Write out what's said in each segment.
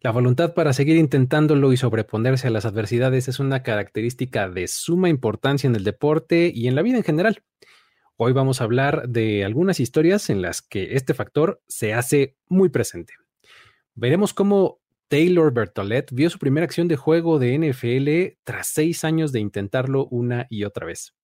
La voluntad para seguir intentándolo y sobreponerse a las adversidades es una característica de suma importancia en el deporte y en la vida en general. Hoy vamos a hablar de algunas historias en las que este factor se hace muy presente. Veremos cómo Taylor Bertolet vio su primera acción de juego de NFL tras seis años de intentarlo una y otra vez.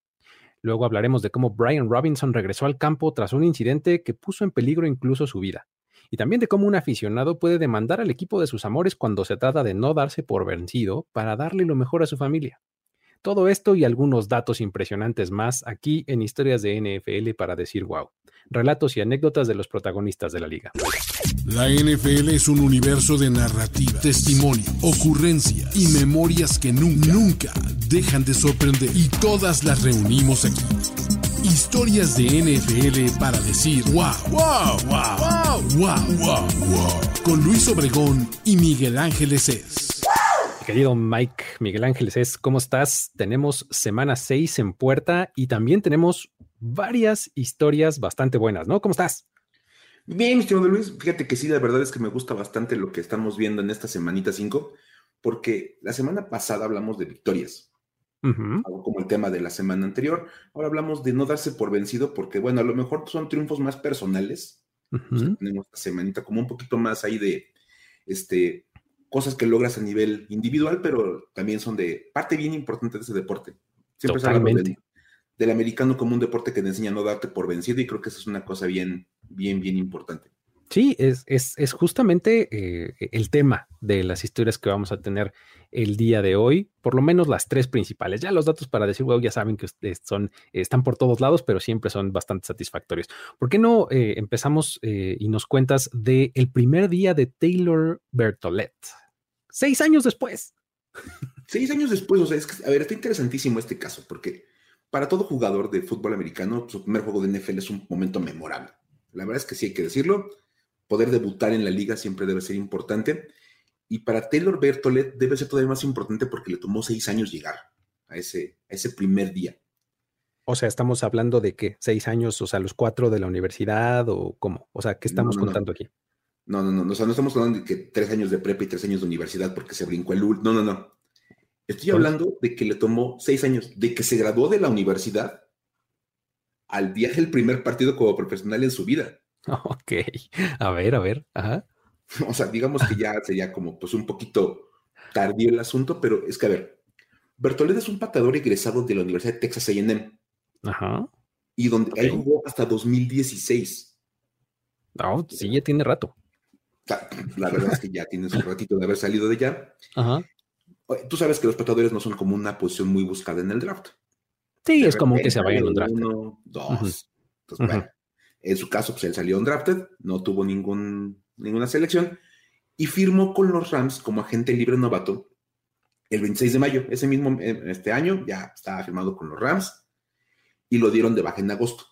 Luego hablaremos de cómo Brian Robinson regresó al campo tras un incidente que puso en peligro incluso su vida y también de cómo un aficionado puede demandar al equipo de sus amores cuando se trata de no darse por vencido para darle lo mejor a su familia. Todo esto y algunos datos impresionantes más aquí en Historias de NFL para decir wow. Relatos y anécdotas de los protagonistas de la liga. La NFL es un universo de narrativa, testimonio, ocurrencia y memorias que nunca, nunca dejan de sorprender. Y todas las reunimos aquí Historias de NFL para decir wow, wow, wow, wow, wow, wow, Con Luis Obregón y Miguel Ángeles es. Querido Mike, Miguel Ángeles es, ¿cómo estás? Tenemos semana 6 en puerta y también tenemos varias historias bastante buenas, ¿no? ¿Cómo estás? Bien, estimado Luis, fíjate que sí, la verdad es que me gusta bastante lo que estamos viendo en esta semanita 5, porque la semana pasada hablamos de victorias como el tema de la semana anterior. Ahora hablamos de no darse por vencido porque, bueno, a lo mejor son triunfos más personales. tenemos esta semanita como un poquito más ahí de este, cosas que logras a nivel individual, pero también son de parte bien importante de ese deporte. Siempre habla del, americano como un deporte que te enseña a no darte por vencido y creo que esa es una cosa bien, bien, bien importante. Sí, es, es, justamente eh, el tema de las historias que vamos a tener el día de hoy, por lo menos las tres principales. Ya los datos para decir, wow, ya saben que son, están por todos lados, pero siempre son bastante satisfactorios. ¿Por qué no eh, empezamos eh, y nos cuentas del el primer día de Taylor Bertolet? Seis años después. Seis años después, o sea, es que, a ver, está interesantísimo este caso, porque para todo jugador de fútbol americano, su primer juego de NFL es un momento memorable. La verdad es que sí hay que decirlo poder debutar en la liga siempre debe ser importante. Y para Taylor Bertolet debe ser todavía más importante porque le tomó seis años llegar a ese, ese primer día. O sea, estamos hablando de que seis años, o sea, los cuatro de la universidad o cómo? O sea, ¿qué estamos contando aquí? No, no, no, o sea, no estamos hablando de que tres años de prepa y tres años de universidad porque se brincó el UL. No, no, no. Estoy hablando de que le tomó seis años, de que se graduó de la universidad al viaje el primer partido como profesional en su vida. Ok, a ver, a ver, ajá. O sea, digamos que ya sería como pues un poquito tardío el asunto, pero es que a ver, Bertolet es un patador egresado de la Universidad de Texas A&M. Ajá. Y donde él jugó hasta 2016. No, sí, ya tiene rato. La verdad es que ya tienes un ratito de haber salido de allá. Ajá. Tú sabes que los patadores no son como una posición muy buscada en el draft. Sí, es como que se vayan en un draft. Uno, dos. Entonces, bueno, en su caso, pues él salió undrafted, no tuvo ningún, ninguna selección y firmó con los Rams como agente libre novato el 26 de mayo. Ese mismo este año ya estaba firmado con los Rams y lo dieron de baja en agosto.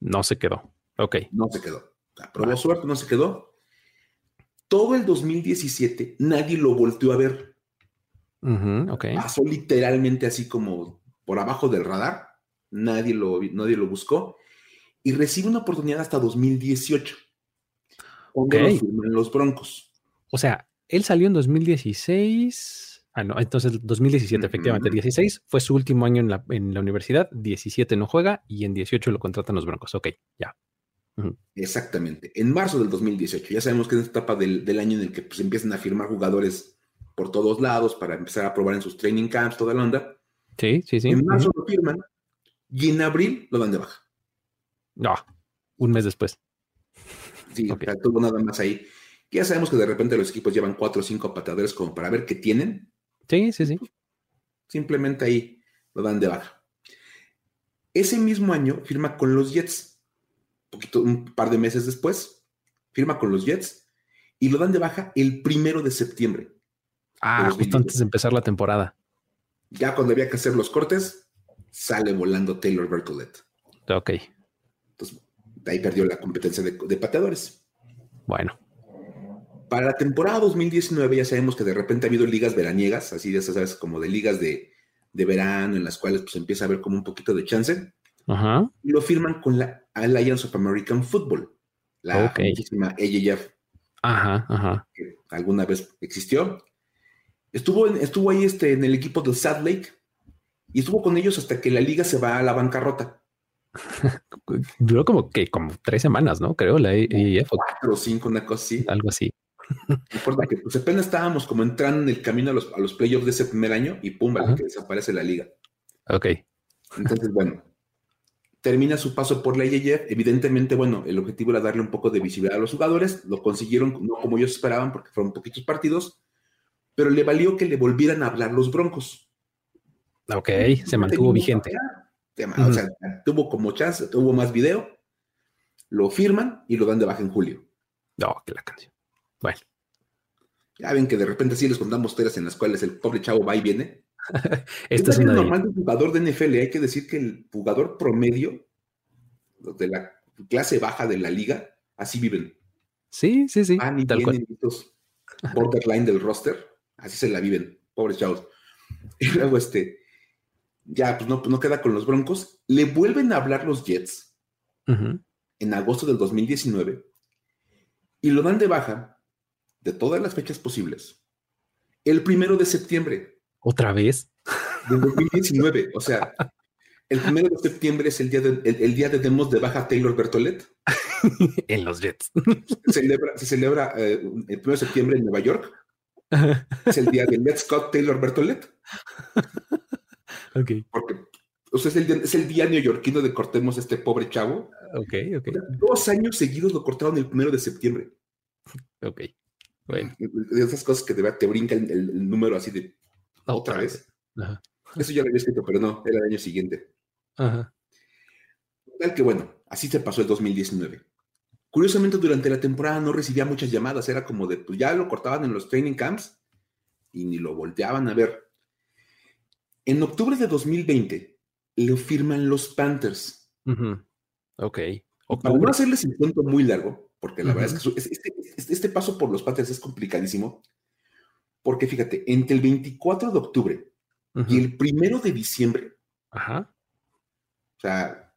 No se quedó. Ok. No se quedó. probó suerte, no se quedó. Todo el 2017 nadie lo volteó a ver. Pasó literalmente así como por abajo del radar. Nadie lo, nadie lo buscó y recibe una oportunidad hasta 2018. Okay. los Broncos. O sea, él salió en 2016. Ah, no, entonces 2017, efectivamente. 16 fue su último año en la, en la, universidad, 17 no juega y en 18 lo contratan los Broncos. Ok, ya. Exactamente. En marzo del 2018, ya sabemos que es esta etapa del, año en el que pues, empiezan a firmar jugadores por todos lados para empezar a probar en sus training camps, toda la onda. Sí, sí, sí. En marzo lo firman y en abril lo dan de baja. No, un mes después. Sí, tuvo nada más ahí. Ya sabemos que de repente los equipos llevan cuatro o cinco patadores como para ver qué tienen. Sí, sí, sí. Simplemente ahí lo dan de baja. Ese mismo año firma con los Jets. Un, poquito, un par de meses después, firma con los Jets y lo dan de baja el primero de septiembre. Ah, justo antes de empezar la temporada. Ya cuando había que hacer los cortes, sale volando Taylor Bertolet. Ok. Ahí perdió la competencia de, pateadores. Bueno. Para la temporada 2019 ya sabemos que de repente ha habido ligas veraniegas, así de esas, como de ligas de, verano, en las cuales pues empieza a haber como un poquito de chance. Ajá. Y lo firman con la Alliance of American Football, la famosísima AAF. Ajá, ajá. alguna vez existió. Estuvo, estuvo ahí este, en el equipo del Sad Lake y estuvo con ellos hasta que la liga se va a la bancarrota. Duró como que como tres semanas, ¿no? Creo la EIF. Cuatro o cinco, una cosa así. Algo así. Recuerdo que pues apenas estábamos como entrando en el camino a los, a los playoffs de ese primer año y pum, que desaparece la liga. Ok. Entonces, bueno, termina su paso por la IEF. Evidentemente, bueno, el objetivo era darle un poco de visibilidad a los jugadores. Lo consiguieron, no como ellos esperaban, porque fueron poquitos partidos, pero le valió que le volvieran a hablar los Broncos. Ok, se mantuvo vigente. O sea, tuvo como chance, tuvo más video, lo firman y lo dan de baja en julio. No, que la canción. Bueno. Ya ven que de repente sí les contamos historias en las cuales el pobre chavo va y viene. Esta es, una normal de... jugador de NFL. Hay que decir que el jugador promedio de la clase baja de la liga, así viven. Sí, sí, sí. Van y tal vienen borderline del roster, así se la viven, pobres chavos. Y luego este, ya pues no, no queda con los Broncos. Le vuelven a hablar los Jets en agosto del 2019 y lo dan de baja de todas las fechas posibles. El primero de septiembre. ¿Otra vez? De 2019. o sea, el primero de septiembre es el día de, el, día de demos de baja Taylor Bertolet. en los Jets. Se celebra, se celebra eh, el primero de septiembre en Nueva York. Es el día de Let's Scott Taylor Bertolet. Ok. Porque o sea, es, el, es el día neoyorquino de cortemos a este pobre chavo. Ok, ok. Dos años seguidos lo cortaron el primero de septiembre. Ok. Bueno. De esas cosas que te, te brincan el, número así de otra, vez. Eso ya lo había escrito, pero no, era el año siguiente. Ajá. Tal que bueno, así se pasó el 2019. Curiosamente, durante la temporada no recibía muchas llamadas, era como de, pues ya lo cortaban en los training camps y ni lo volteaban a ver. En octubre de 2020 lo firman los Panthers. Ok. Para no hacerles el cuento muy largo, porque la verdad es que este, este, este, paso por los Panthers es complicadísimo, porque fíjate, entre el 24 de octubre y el primero de diciembre, Ajá. o sea,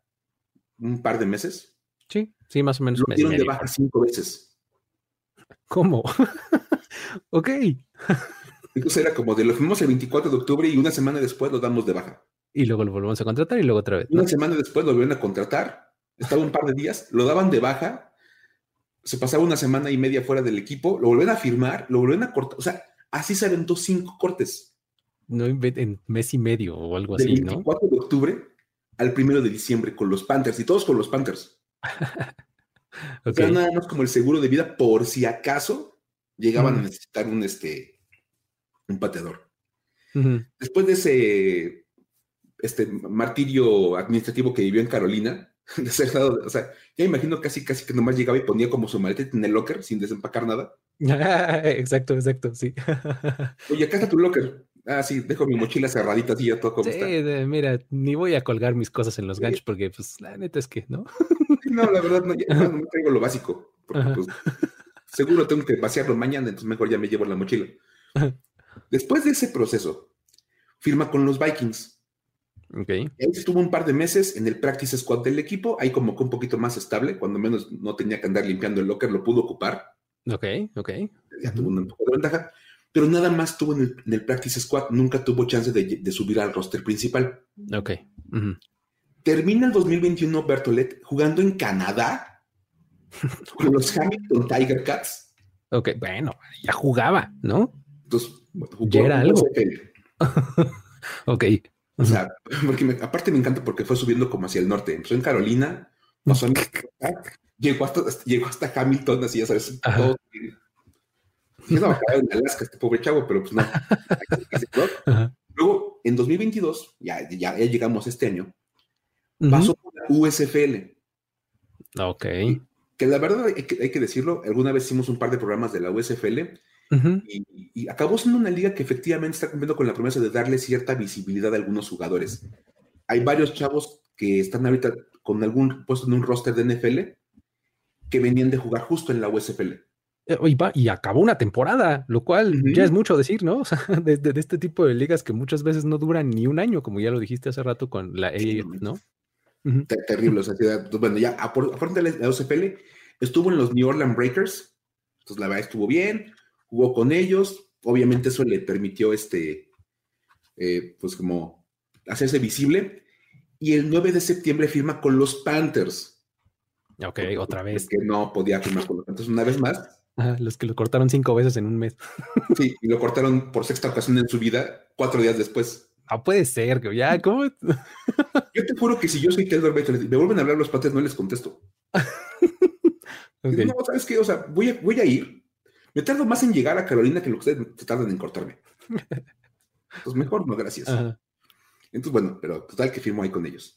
un par de meses. Sí, sí, más o menos. Lo dieron de baja cinco veces. ¿Cómo? ok. Entonces era como de lo fuimos el 24 de octubre y una semana después lo damos de baja. Y luego lo volvemos a contratar y luego otra vez. Una semana después lo volvieron a contratar, estaba un par de días, lo daban de baja, se pasaba una semana y media fuera del equipo, lo volvieron a firmar, lo volvieron a cortar, o sea, así se aventó cinco cortes. No en mes y medio o algo así, Del 24 de octubre al primero de diciembre con los Panthers y todos con los Panthers. O sea, nada más como el seguro de vida por si acaso llegaban a necesitar un, este, un pateador. Después de ese este martirio administrativo que vivió en Carolina, de ser dado, o sea, ya imagino casi, casi que nomás llegaba y ponía como su maleta en el locker sin desempacar nada. exacto, exacto, sí. Oye, acá está tu locker. Ah, sí, dejo mi mochila cerradita así ya todo como sí, mira, ni voy a colgar mis cosas en los ganchos porque, pues, la neta es que, ¿no? no, la verdad, no, ya, no, no traigo lo básico. Porque, pues, seguro tengo que vaciarlo mañana, entonces mejor ya me llevo la mochila. Después de ese proceso, firma con los Vikings. Okay. Él estuvo un par de meses en el practice squad del equipo, ahí como que un poquito más estable, cuando menos no tenía que andar limpiando el locker, lo pudo ocupar. Ok, ok. Ya tuvo un poco de ventaja, pero nada más tuvo en el, practice squad, nunca tuvo chance de, subir al roster principal. Ok. Termina el 2021 Bertolet jugando en Canadá con los Hamilton Tiger Cats. Ok, bueno, ya jugaba, ¿no? Entonces, ya era algo. ok. O sea, porque aparte me encanta porque fue subiendo como hacia el norte. Empezó en Carolina, pasó en, llegó, hasta, llegó hasta Hamilton, así ya sabes, todo. Estaba en Alaska este pobre chavo, pero pues no. Luego, en 2022, ya, ya, llegamos este año, pasó por la USFL. Ok. Que la verdad hay que, hay que decirlo, alguna vez hicimos un par de programas de la USFL y, acabó siendo una liga que efectivamente está cumpliendo con la promesa de darle cierta visibilidad a algunos jugadores. Hay varios chavos que están ahorita con algún puesto en un roster de NFL que venían de jugar justo en la USFL. Eh, y, acabó una temporada, lo cual ya es mucho decir, ¿no? O sea, de, este tipo de ligas que muchas veces no duran ni un año, como ya lo dijiste hace rato con la E, ¿no? Terrible, o sea, pues, bueno, ya aparte de la USFL, estuvo en los New Orleans Breakers, entonces la verdad estuvo bien, jugó con ellos, obviamente eso le permitió este, eh, pues como hacerse visible, y el 9 de septiembre firma con los Panthers. Ok, otra vez. Que no podía firmar con los Panthers una vez más. los que lo cortaron cinco veces en un mes. Sí, y lo cortaron por sexta ocasión en su vida, cuatro días después. Ah, puede ser, que ya, ¿cómo? Yo te juro que si yo soy Taylor Bates, me vuelven a hablar los Panthers, no les contesto. No, ¿sabes qué? O sea, voy a, voy a ir. Me tardo más en llegar a Carolina que lo que ustedes tardan en cortarme. Pues mejor, no, gracias. Entonces, bueno, pero total que firmó ahí con ellos.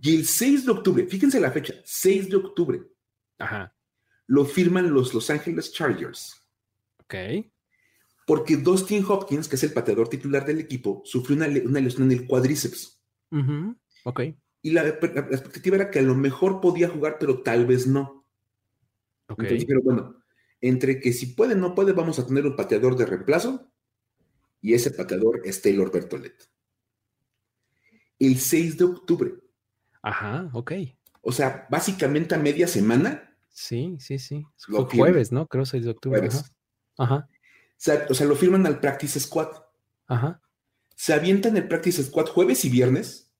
Y el 6 de octubre, fíjense la fecha, 6 de octubre, Ajá. lo firman los Los Angeles Chargers. Ok. Porque Dustin Hopkins, que es el pateador titular del equipo, sufrió una, lesión en el cuádriceps. Ok. Y la, expectativa era que a lo mejor podía jugar, pero tal vez no. Ok. pero bueno, entre que si puede o no puede, vamos a tener un pateador de reemplazo. Y ese pateador es Taylor Bertolet el 6 de octubre. Ajá, ok. O sea, básicamente a media semana. Sí, sí, sí. Fue jueves, ¿no? Creo 6 de octubre. Ajá. O, sea, lo firman al Practice Squad. Ajá. Se avientan el Practice Squad jueves y viernes.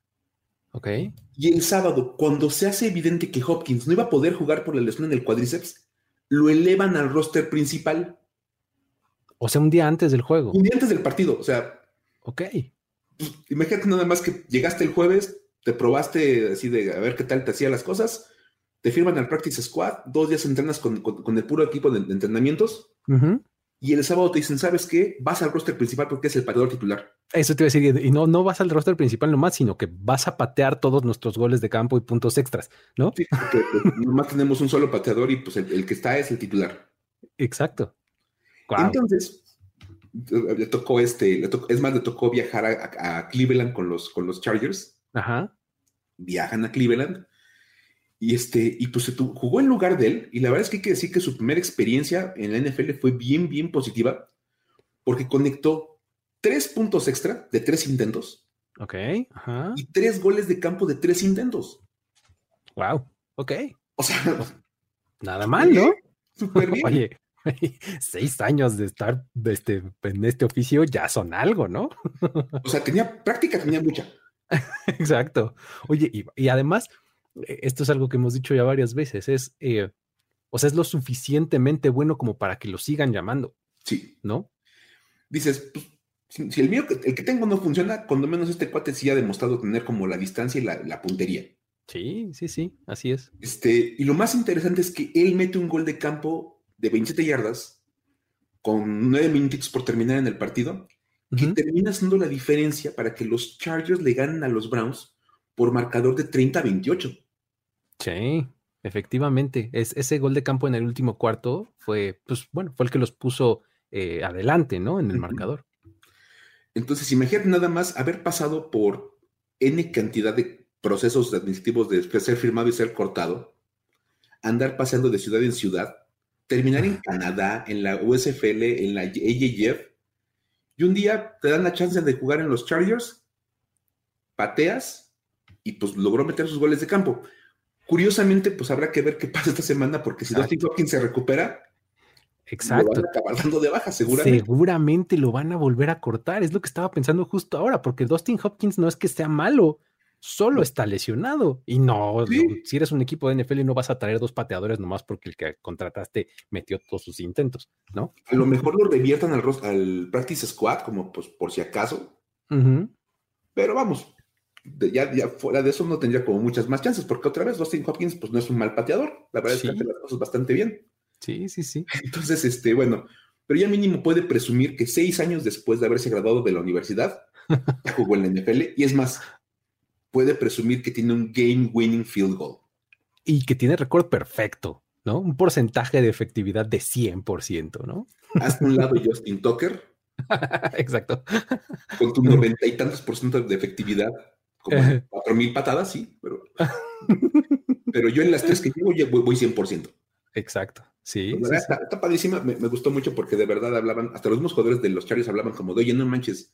Ok. Y el sábado, cuando se hace evidente que Hopkins no iba a poder jugar por la lesión en el cuádriceps, lo elevan al roster principal. O sea, un día antes del juego. Un día antes del partido, o sea. Ok. Pues, imagínate nada más que llegaste el jueves, te probaste así de a ver qué tal te hacía las cosas, te firman al Practice Squad, dos días entrenas con, el puro equipo de, entrenamientos, y el sábado te dicen, ¿sabes qué? Vas al roster principal porque es el pateador titular. Eso te iba a decir, y no, no vas al roster principal nomás, sino que vas a patear todos nuestros goles de campo y puntos extras, ¿no? Sí, porque pues, nomás tenemos un solo pateador y pues el, que está es el titular. Exacto. Entonces, le tocó este, es más, le tocó viajar a, Cleveland con los, con los Chargers. Ajá. Viajan a Cleveland. Y este, y pues jugó en lugar de él. Y la verdad es que hay que decir que su primera experiencia en la NFL fue bien, bien positiva. Porque conectó tres puntos extra de tres intentos. Ok. Ajá. Y tres goles de campo de tres intentos. Wow. Ok. O sea. Nada mal, ¿no? Súper bien. Oye, seis años de estar este, en este oficio ya son algo, ¿no? o sea, tenía práctica, tenía mucha. Exacto. Oye, y, además, esto es algo que hemos dicho ya varias veces, es, eh, o sea, es lo suficientemente bueno como para que lo sigan llamando. Sí. ¿No? Dices, pues, si, el mío, el que tengo no funciona, cuando menos este cuate sí ha demostrado tener como la distancia y la, la puntería. Sí, sí, sí, así es. Este, y lo más interesante es que él mete un gol de campo de 27 yardas, con 9 minutos por terminar en el partido, que termina siendo la diferencia para que los Chargers le ganen a los Browns por marcador de 30 a 28. Sí, efectivamente. Es, ese gol de campo en el último cuarto fue, pues bueno, fue el que los puso eh, adelante, ¿no? En el marcador. Entonces, imagínate nada más haber pasado por N cantidad de procesos administrativos de ser firmado y ser cortado, andar pasando de ciudad en ciudad, terminar en Canadá, en la USFL, en la AJF, y un día te dan la chance de jugar en los Chargers, pateas y pues logró meter sus goles de campo. Curiosamente, pues habrá que ver qué pasa esta semana, porque si Dustin Hopkins se recupera, Exacto. Lo van a acabar dando de baja, seguramente. Seguramente lo van a volver a cortar. Es lo que estaba pensando justo ahora, porque Dustin Hopkins no es que sea malo, solo está lesionado. Y no, si eres un equipo de NFL no vas a traer dos pateadores nomás porque el que contrataste metió todos sus intentos, ¿no? A lo mejor lo reviertan al, al practice squad, como pues por si acaso. Pero vamos, ya, ya, fuera de eso no tendría como muchas más chances, porque otra vez Dustin Hopkins pues no es un mal pateador. La verdad es que hace las cosas bastante bien. Sí, sí, sí. Entonces, este, bueno, pero ya mínimo puede presumir que seis años después de haberse graduado de la universidad, jugó en la NFL. Y es más, puede presumir que tiene un game winning field goal. Y que tiene récord perfecto, ¿no? Un porcentaje de efectividad de 100%, ¿no? Hasta un lado Justin Tucker. Exacto. Con tu noventa y tantos por ciento de efectividad, como cuatro mil patadas, sí, pero, pero yo en las tres que llevo voy, voy 100%. Exacto. Sí. está, padrísima. Me, gustó mucho porque de verdad hablaban, hasta los mismos jugadores de los Chargers hablaban como de, oye, no manches,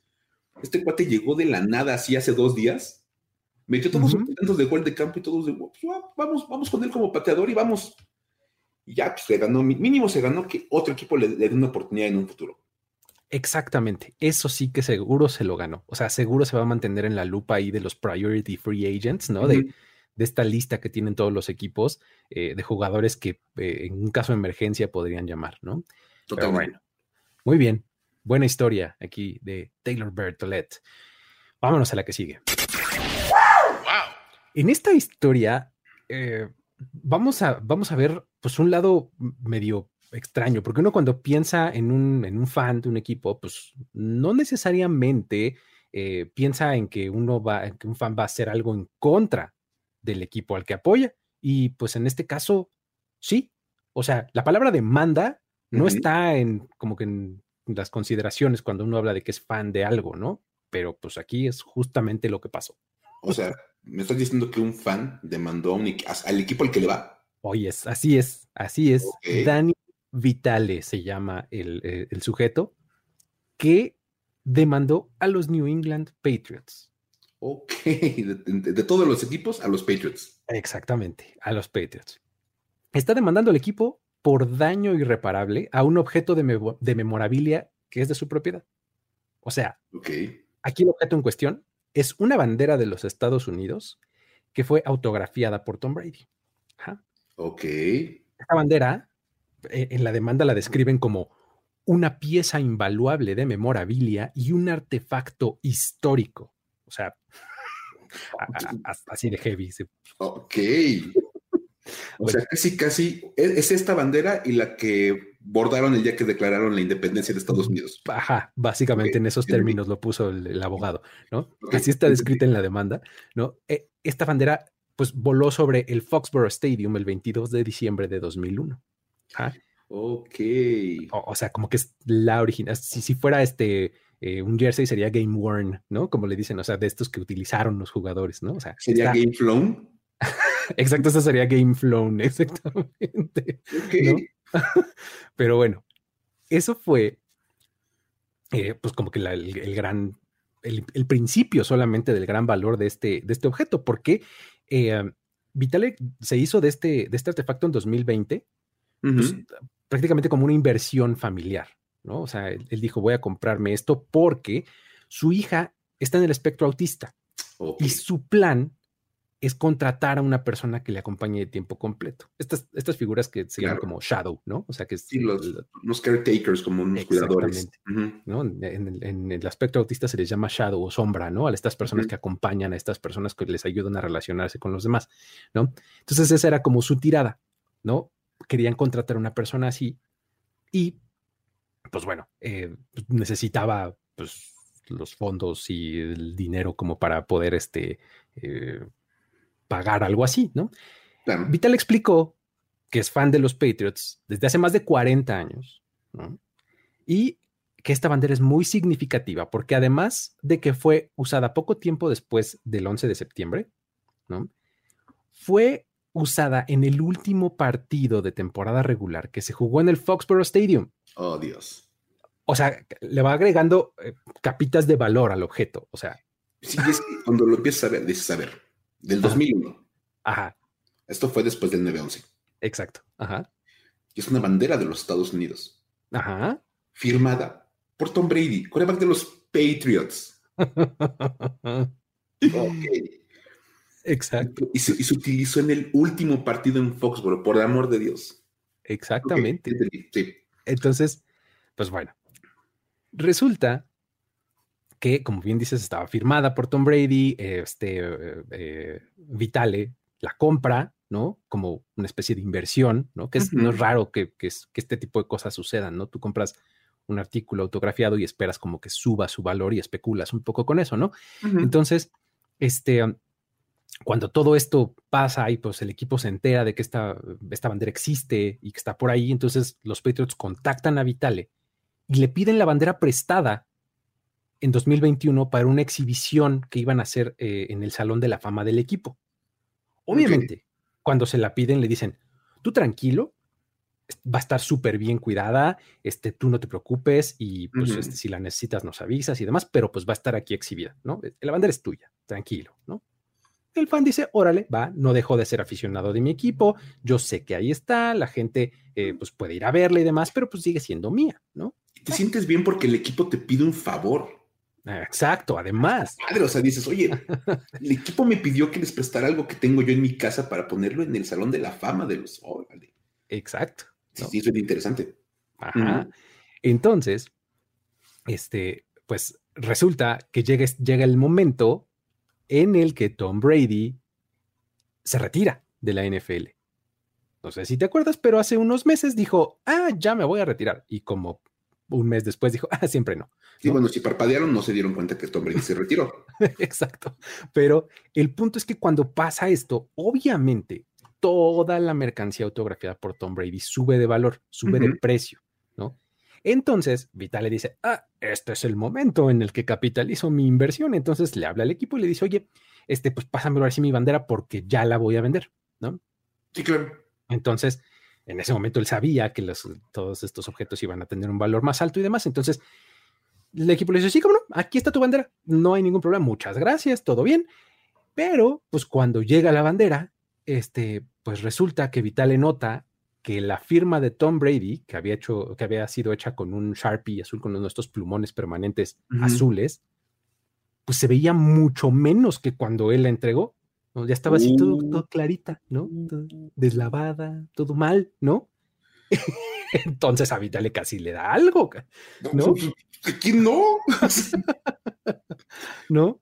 este cuate llegó de la nada así hace dos días Metió todos los intentos de gol de campo y todos de, pues, vamos, vamos con él como pateador y vamos. y ya, pues se ganó, mínimo se ganó que otro equipo le, dé una oportunidad en un futuro. Exactamente, eso sí que seguro se lo ganó. O sea, seguro se va a mantener en la lupa ahí de los priority free agents, ¿no? de, esta lista que tienen todos los equipos eh, de jugadores que eh, en un caso de emergencia podrían llamar, ¿no? Totalmente. muy bien, buena historia aquí de Taylor Bertolet. Vámonos a la que sigue. En esta historia, eh, vamos, a, vamos a ver pues un lado medio extraño, porque uno cuando piensa en un, en un fan de un equipo, pues no necesariamente eh, piensa en que uno va, en que un fan va a hacer algo en contra del equipo al que apoya. Y pues en este caso, sí. O sea, la palabra demanda no está en como que en las consideraciones cuando uno habla de que es fan de algo, ¿no? Pero pues aquí es justamente lo que pasó. O sea, me estás diciendo que un fan demandó al equipo al que le va. Oye, así es, así es. Dani Vitale se llama eh, el, sujeto, que demandó a los New England Patriots. Ok, de, todos los equipos a los Patriots. Exactamente, a los Patriots. Está demandando al equipo por daño irreparable a un objeto de, memorabilia que es de su propiedad. O sea, aquí el objeto en cuestión es una bandera de los Estados Unidos que fue autografiada por Tom Brady. Ok. Esta bandera en la demanda la describen como una pieza invaluable de memorabilia y un artefacto histórico. O sea, así de heavy. Ok. O sea, casi, casi e, es esta bandera y la que bordaron el día que declararon la independencia de Estados Unidos. Ajá, básicamente en esos términos lo puso el, abogado, ¿no? Así está descrita en la demanda, ¿no? E, esta bandera, pues, voló sobre el Foxborough Stadium el 22 de diciembre de 2001. Ok. O, sea, como que es la original. Si, si fuera este eh, un jersey sería game worn, ¿no? Como le dicen, o sea, de estos que utilizaron los jugadores, ¿no? O sea, sería game flown. Exacto, eso sería game flown, exactamente. Pero bueno, eso fue, eh, pues como que el, gran, el, principio solamente del gran valor de este, de este objeto, porque eh, Vitalik se hizo de este, de este artefacto en 2020 pues, prácticamente como una inversión familiar, ¿no? O sea, él, dijo, voy a comprarme esto porque su hija está en el espectro autista y su plan es contratar a una persona que le acompañe de tiempo completo. Estas, estas figuras que se llaman como shadow, ¿no? O sea, que sí, los, caretakers, como unos cuidadores. ¿no? En, el aspecto autista se les llama shadow o sombra, ¿no? A estas personas que acompañan a estas personas que les ayudan a relacionarse con los demás, ¿no? Entonces esa era como su tirada, ¿no? Querían contratar a una persona así y, pues bueno, eh, pues, necesitaba pues, los fondos y el dinero como para poder este, eh, pagar algo así, ¿no? Vital explicó que es fan de los Patriots desde hace más de 40 años, ¿no? Y que esta bandera es muy significativa porque además de que fue usada poco tiempo después del 11 de septiembre, ¿no? Fue usada en el último partido de temporada regular que se jugó en el Foxborough Stadium. Oh, Dios. O sea, le va agregando eh, capitas de valor al objeto. O sea. Sí, es que cuando lo empiezas a ver, dices, a ver, del 2001. Ajá. Esto fue después del 9-11. Exacto. Ajá. Y es una bandera de los Estados Unidos. Ajá. Firmada por Tom Brady, coreback de los Patriots. ok. Exacto. Y se, utilizó en el último partido en Foxborough, por el amor de Dios. Exactamente. Entonces, pues bueno, resulta que, como bien dices, estaba firmada por Tom Brady, este eh, Vitale la compra, ¿no? Como una especie de inversión, ¿no? Que es, no es raro que, que, este tipo de cosas sucedan, ¿no? Tú compras un artículo autografiado y esperas como que suba su valor y especulas un poco con eso, ¿no? Entonces, este, cuando todo esto pasa y pues el equipo se entera de que esta, esta bandera existe y que está por ahí, entonces los Patriots contactan a Vitale y le piden la bandera prestada en 2021 para una exhibición que iban a hacer eh, en el Salón de la Fama del equipo. Obviamente, cuando se la piden, le dicen, tú tranquilo, va a estar súper bien cuidada, este, tú no te preocupes y pues este, si la necesitas nos avisas y demás, pero pues va a estar aquí exhibida, ¿no? La bandera es tuya, tranquilo, ¿no? El fan dice, órale, va, no dejo de ser aficionado de mi equipo, yo sé que ahí está, la gente eh, pues puede ir a verla y demás, pero pues sigue siendo mía, ¿no? Te sientes bien porque el equipo te pide un favor. Exacto, además. Padre, o sea, dices, oye, el equipo me pidió que les prestara algo que tengo yo en mi casa para ponerlo en el Salón de la Fama de los... Órale. Exacto. Sí, eso es interesante. Ajá. Entonces, este, pues resulta que llega, llega el momento en el que Tom Brady se retira de la NFL. No sé si te acuerdas, pero hace unos meses dijo, ah, ya me voy a retirar. Y como un mes después dijo, ah, siempre no. Sí, bueno, si parpadearon no se dieron cuenta que Tom Brady se retiró. Exacto. Pero el punto es que cuando pasa esto, obviamente toda la mercancía autografiada por Tom Brady sube de valor, sube de precio. Entonces, Vital le dice, ah, este es el momento en el que capitalizo mi inversión. Entonces le habla al equipo y le dice, oye, este, pues pásame ahora sí mi bandera porque ya la voy a vender, ¿no? Sí, claro. Entonces, en ese momento él sabía que los, todos estos objetos iban a tener un valor más alto y demás. Entonces, el equipo le dice, sí, cómo no, aquí está tu bandera, no hay ningún problema, muchas gracias, todo bien. Pero, pues cuando llega la bandera, este, pues resulta que Vitale nota que la firma de Tom Brady, que había, hecho, que había sido hecha con un Sharpie azul, con nuestros plumones permanentes azules, pues se veía mucho menos que cuando él la entregó. Ya estaba así todo, uh. todo clarita, ¿no? deslavada, todo mal, ¿no? Entonces a Vitale casi le da algo, ¿no? ¿Quién no? ¿No?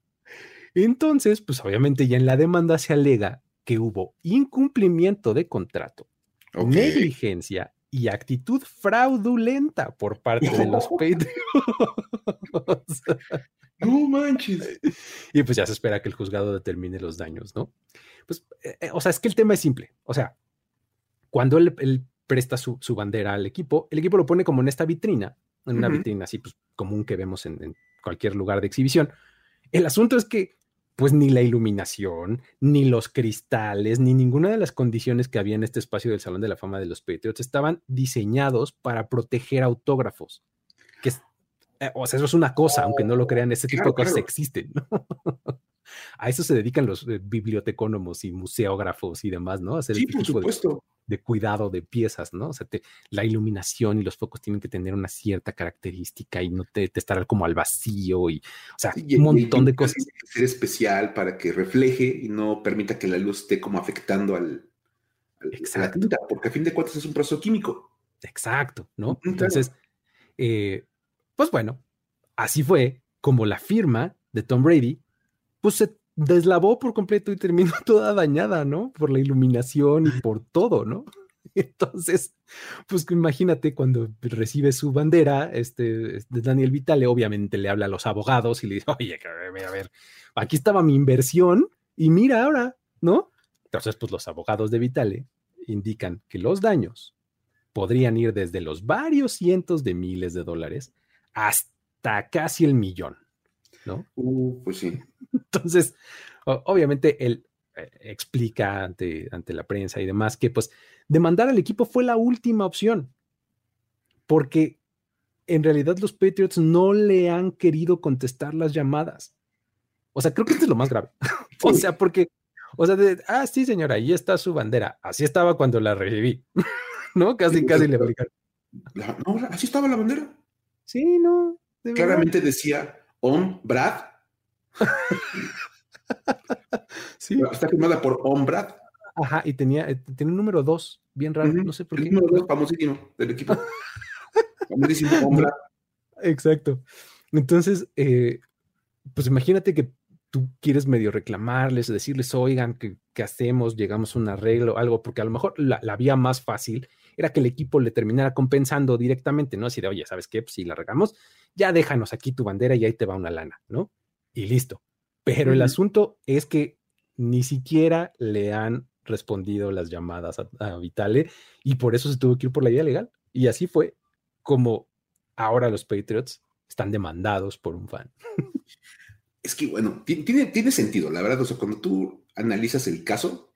Entonces, pues obviamente ya en la demanda se alega que hubo incumplimiento de contrato, negligencia y actitud fraudulenta por parte de los Patriots. No manches. Y pues ya se espera que el juzgado determine los daños, ¿no? Pues, eh, eh, o sea, es que el tema es simple. O sea, cuando él, presta su, bandera al equipo, el equipo lo pone como en esta vitrina, en una vitrina así, pues común que vemos en, cualquier lugar de exhibición. El asunto es que, pues ni la iluminación, ni los cristales, ni ninguna de las condiciones que había en este espacio del Salón de la Fama de los Patriots estaban diseñados para proteger autógrafos, que eh, o sea, eso es una cosa, aunque no lo crean, este tipo de cosas existen. a eso se dedican los eh, bibliotecónomos y museógrafos y demás, ¿no? hacer sí, por supuesto. De, cuidado de piezas, ¿no? O sea, la iluminación y los focos tienen que tener una cierta característica y no te, estar como al vacío y, o sea, un montón de cosas. Tiene que ser especial para que refleje y no permita que la luz esté como afectando al, Exacto. porque a fin de cuentas es un proceso químico. Exacto, ¿no? Entonces, eh, pues bueno, así fue como la firma de Tom Brady, pues se deslavó por completo y terminó toda dañada, ¿no? Por la iluminación y por todo, ¿no? Entonces, pues imagínate cuando recibe su bandera, este, de Daniel Vitale, obviamente le habla a los abogados y le dice, oye, a ver, aquí estaba mi inversión y mira ahora, ¿no? Entonces, pues los abogados de Vitale indican que los daños podrían ir desde los varios cientos de miles de dólares hasta casi el millón, ¿no? Uh, pues sí. Entonces, obviamente él eh, explica ante, ante la prensa y demás que pues demandar al equipo fue la última opción, porque en realidad los Patriots no le han querido contestar las llamadas. O sea, creo que esto es lo más grave. o sea, porque, o sea, de, ah, sí, señora, ahí está su bandera. Así estaba cuando la recibí. ¿No? Casi, casi le aplicaron. No, así estaba la bandera. Sí, no. Claramente decía On Brad. sí. Está firmada por On Brad. Ajá, y tenía, eh, un número dos, bien raro, no sé por qué. El número dos famosísimo del equipo. famosísimo On Brad. Exacto. Entonces, eh, pues imagínate que tú quieres medio reclamarles, decirles, oigan, ¿qué, hacemos? Llegamos a un arreglo, algo, porque a lo mejor la, la, vía más fácil era que el equipo le terminara compensando directamente, ¿no? Así de, oye, ¿sabes qué? Pues si la regamos, ya déjanos aquí tu bandera y ahí te va una lana, ¿no? Y listo. Pero el asunto es que ni siquiera le han respondido las llamadas a, Vitale y por eso se tuvo que ir por la vía legal. Y así fue como ahora los Patriots están demandados por un fan. Es que, bueno, tiene, tiene sentido, la verdad. O sea, cuando tú analizas el caso,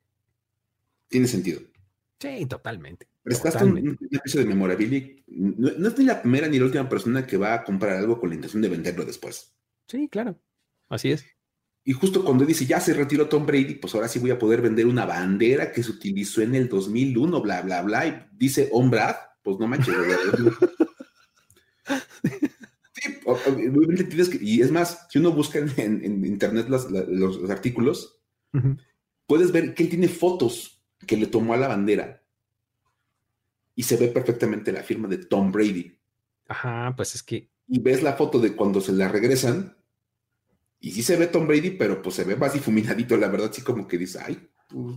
tiene sentido. Sí, totalmente. Prestaste un, un, de memorabilia. No, no, es ni la primera ni la última persona que va a comprar algo con la intención de venderlo después. Sí, claro. Así es. Y justo cuando dice, ya se retiró Tom Brady, pues ahora sí voy a poder vender una bandera que se utilizó en el 2001, bla, bla, bla. Y dice, hombre, pues no manches. sí, obviamente tienes que, y es más, si uno busca en, internet los, artículos, puedes ver que él tiene fotos que le tomó a la bandera y se ve perfectamente la firma de Tom Brady. Ajá, pues es que. Y ves la foto de cuando se la regresan y sí se ve Tom Brady, pero pues se ve más difuminadito, la verdad, sí como que dice, ay. Pues".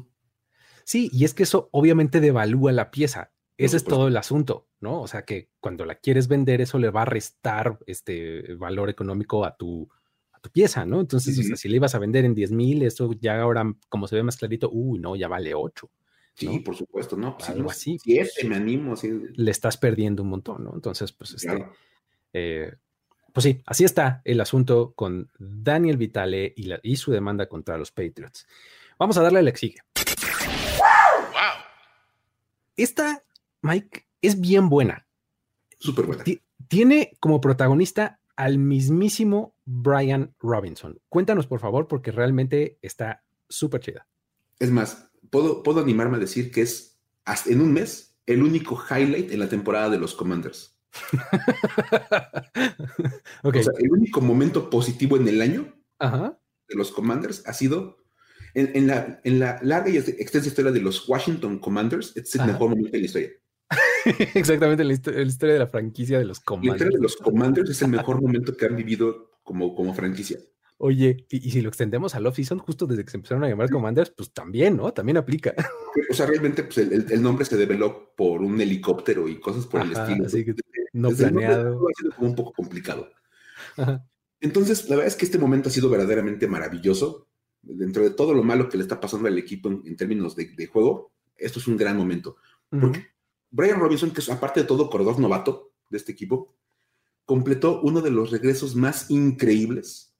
Sí, y es que eso obviamente devalúa la pieza. Ese es todo el asunto, ¿no? O sea que cuando la quieres vender, eso le va a restar este valor económico a tu, a tu pieza, ¿no? Entonces, si le ibas a vender en 10 mil, eso ya ahora, como se ve más clarito, uy, no, ya vale 8. Sí, por supuesto, ¿no? Pues Algo así. Siete, me animo. Le estás perdiendo un montón, ¿no? Entonces, pues, este, eh, pues sí, así está el asunto con Daniel Vitale y, su demanda contra los Patriots. Vamos a darle la que sigue. Wow. Esta, Mike, es bien buena. Súper buena. tiene como protagonista al mismísimo Brian Robinson. Cuéntanos, por favor, porque realmente está súper chida. Es más, puedo, puedo animarme a decir que es, en un mes, el único highlight en la temporada de los Commanders. el único momento positivo en el año de los Commanders ha sido en, la, en, la, larga y extensa historia de los Washington Commanders, es el mejor momento de la historia. Exactamente, la, historia de la franquicia de los Commanders. La historia de los Commanders es el mejor momento que han vivido como, como franquicia. Oye, y, si lo extendemos al off-season, justo desde que se empezaron a llamar Commanders, pues también, ¿no? También aplica. O sea, realmente pues, el, nombre se develó por un helicóptero y cosas por el estilo. Así que no planeado. Ha sido como un poco complicado. Entonces, la verdad es que este momento ha sido verdaderamente maravilloso. Dentro de todo lo malo que le está pasando al equipo en, términos de, juego, esto es un gran momento. Porque Brian Robinson, que es aparte de todo corredor novato de este equipo, completó uno de los regresos más increíbles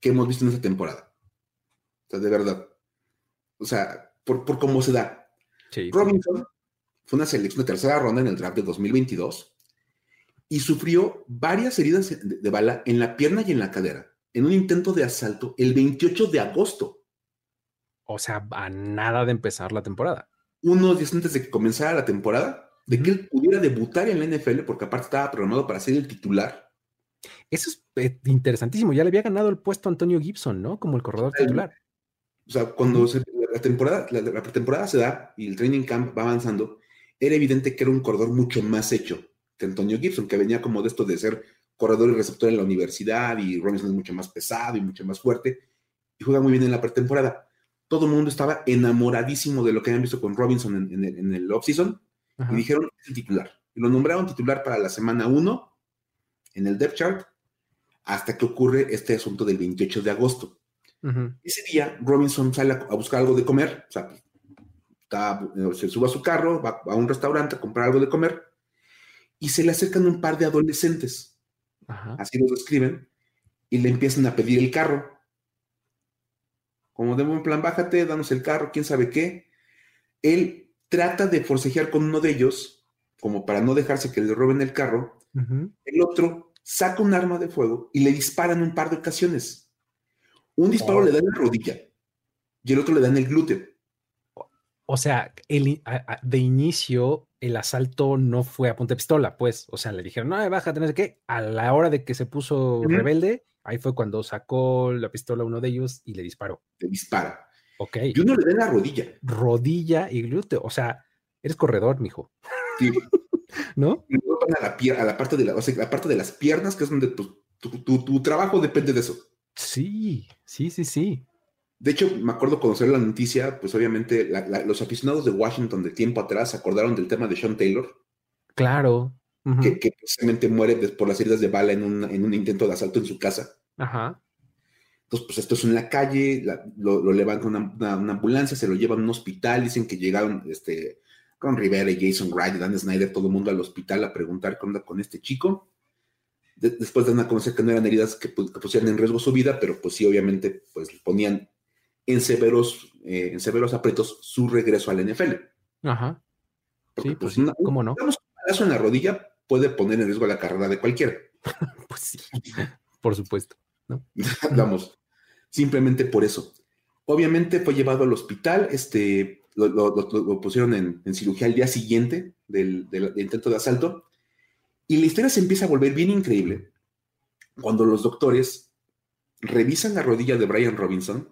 que hemos visto en esta temporada. O sea, de verdad. O sea, por, cómo se da. Robinson fue una selección de tercera ronda en el draft de 2022 y sufrió varias heridas de, bala en la pierna y en la cadera en un intento de asalto el 28 de agosto. O sea, a nada de empezar la temporada. Unos días antes de que comenzara la temporada, de que él pudiera debutar en la NFL, porque aparte estaba programado para ser el titular. Eso es eh, interesantísimo. Ya le había ganado el puesto a Antonio Gibson, ¿no? Como el corredor titular. O sea, cuando la, temporada, la, la pretemporada se da y el training camp va avanzando, era evidente que era un corredor mucho más hecho Antonio Gibson, que venía como de esto de ser corredor y receptor en la universidad y Robinson es mucho más pesado y mucho más fuerte y juega muy bien en la pretemporada. Todo el mundo estaba enamoradísimo de lo que habían visto con Robinson en, el, en el offseason y dijeron, es el titular. Y lo nombraron titular para la semana 1 en el depth chart hasta que ocurre este asunto del 28 de agosto. Ese día Robinson sale a, buscar algo de comer, o sea, se sube a su carro, va a un restaurante a comprar algo de comer y se le acercan un par de adolescentes, así lo describen, y le empiezan a pedir el carro. Como de buen plan, bájate, danos el carro, quién sabe qué. Él trata de forcejear con uno de ellos, como para no dejarse que le roben el carro. El otro saca un arma de fuego y le dispara en un par de ocasiones. Un disparo le da en la rodilla y el otro le da en el glúteo. O sea, el, de inicio el asalto no fue a punta de pistola, pues, o sea, le dijeron, no, baja, tenés que, a la hora de que se puso rebelde, ahí fue cuando sacó la pistola a uno de ellos y le disparó. Le dispara. Ok. Y uno le da en la rodilla. Rodilla y glúteo, o sea, eres corredor, mijo. Sí. ¿No? A la, a la parte de la, o sea, la parte de las piernas, que es donde tu, tu trabajo depende de eso. Sí, sí, sí, sí. De hecho, me acuerdo conocer la noticia, pues obviamente los aficionados de Washington de tiempo atrás se acordaron del tema de Sean Taylor. Claro. que, precisamente muere por las heridas de bala en un, intento de asalto en su casa. Ajá. Entonces, pues esto es en la calle, lo, lo, levantan una, una, ambulancia, se lo llevan a un hospital, dicen que llegaron este, con Rivera y Jason Wright, Dan Snyder, todo el mundo al hospital a preguntar qué onda con este chico. después dan a conocer que no eran heridas que, que pusieran en riesgo su vida, pero pues sí, obviamente, pues ponían en severos, eh, en severos aprietos su regreso al NFL. Ajá. sí, pues, pues ¿cómo no? Un en la rodilla puede poner en riesgo la carrera de cualquiera. pues sí, por supuesto. ¿no? Vamos. simplemente por eso. Obviamente fue llevado al hospital, este, lo, pusieron en, cirugía al día siguiente del, intento de asalto, y la historia se empieza a volver bien increíble cuando los doctores revisan la rodilla de Brian Robinson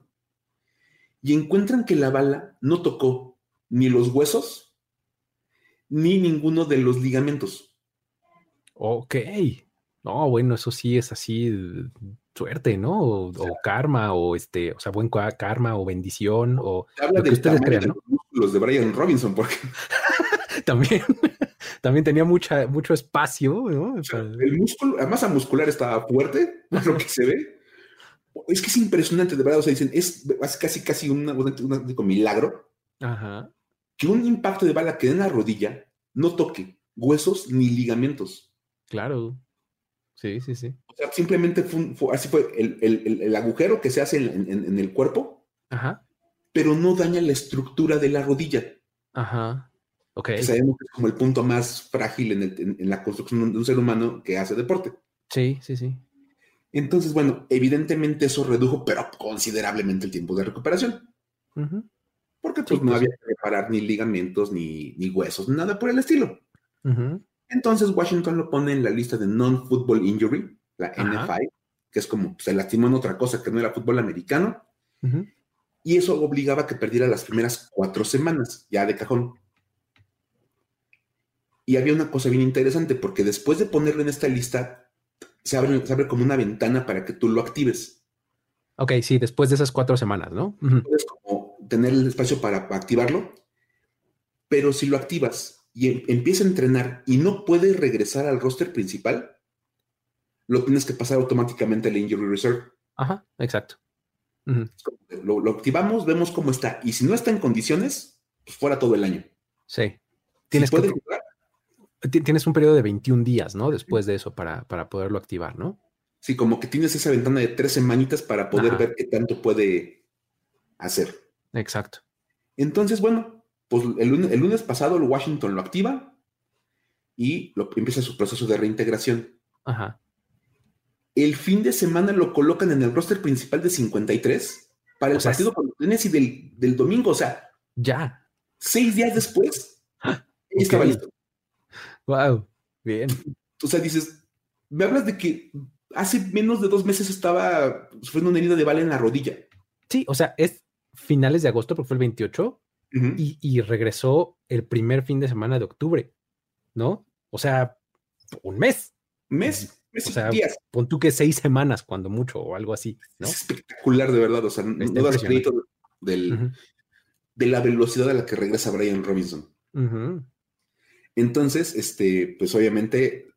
y encuentran que la bala no tocó ni los huesos ni ninguno de los ligamentos. Ok. No, bueno, eso sí es así suerte, ¿no? O, karma, o este, o sea, buen karma, o bendición, o habla de ustedes crean, ¿no? Los de Brian Robinson, porque también, también tenía mucha, mucho espacio, ¿no? el músculo, la masa muscular estaba fuerte, lo que se ve. Es que es impresionante, de verdad, o sea, dicen, es casi, casi un un milagro. Ajá. Que un impacto de bala que en la rodilla no toque huesos ni ligamentos. Claro. Sí, sí, sí. O sea, simplemente fue, así fue el, agujero que se hace en, el cuerpo, Ajá. Pero no daña la estructura de la rodilla. Ajá. Ok. sabemos que es como el punto más frágil en, la construcción de un ser humano que hace deporte. Sí, sí, sí. Entonces, bueno, evidentemente eso redujo, pero considerablemente el tiempo de recuperación. Porque pues no pues había que reparar ni ligamentos, ni, ni huesos, nada por el estilo. Ajá. Entonces Washington lo pone en la lista de non-football injury, la NFI, que es como se lastimó en otra cosa que no era fútbol americano. Y eso obligaba a que perdiera las primeras cuatro semanas, ya de cajón. Y había una cosa bien interesante, porque después de ponerlo en esta lista, se abre, se abre como una ventana para que tú lo actives. Ok, sí, después de esas cuatro semanas, ¿no? Puedes como tener el espacio para activarlo, pero si lo activas y em, empieza a entrenar y no puede regresar al roster principal, lo tienes que pasar automáticamente al Injury Reserve. Ajá, exacto. Lo, activamos, vemos cómo está. Y si no está en condiciones, pues fuera todo el año. Sí. Tienes, tienes un periodo de 21 días, ¿no? Después de eso para, para poderlo activar, ¿no? Sí, como que tienes esa ventana de tres semanitas para poder ver qué tanto puede hacer. Exacto. Entonces, bueno, pues el lunes, pasado el Washington lo activa y lo, empieza su proceso de reintegración. Ajá. El fin de semana lo colocan en el roster principal de 53 para el partido con Tennessee del, del domingo. O sea, ya. Seis días después, estaba listo. Wow, bien. O sea, dices, me hablas de que hace menos de dos meses estaba sufriendo una herida de bala en la rodilla. Sí, o sea, es finales de agosto, porque fue el 28, y, regresó el primer fin de semana de octubre, ¿no? O sea, un mes. Mes, mes o sea, pon tú que seis semanas, cuando mucho, o algo así, ¿no? Es espectacular, de verdad. O sea, no das crédito del, de la velocidad a la que regresa Brian Robinson. Entonces, este, pues obviamente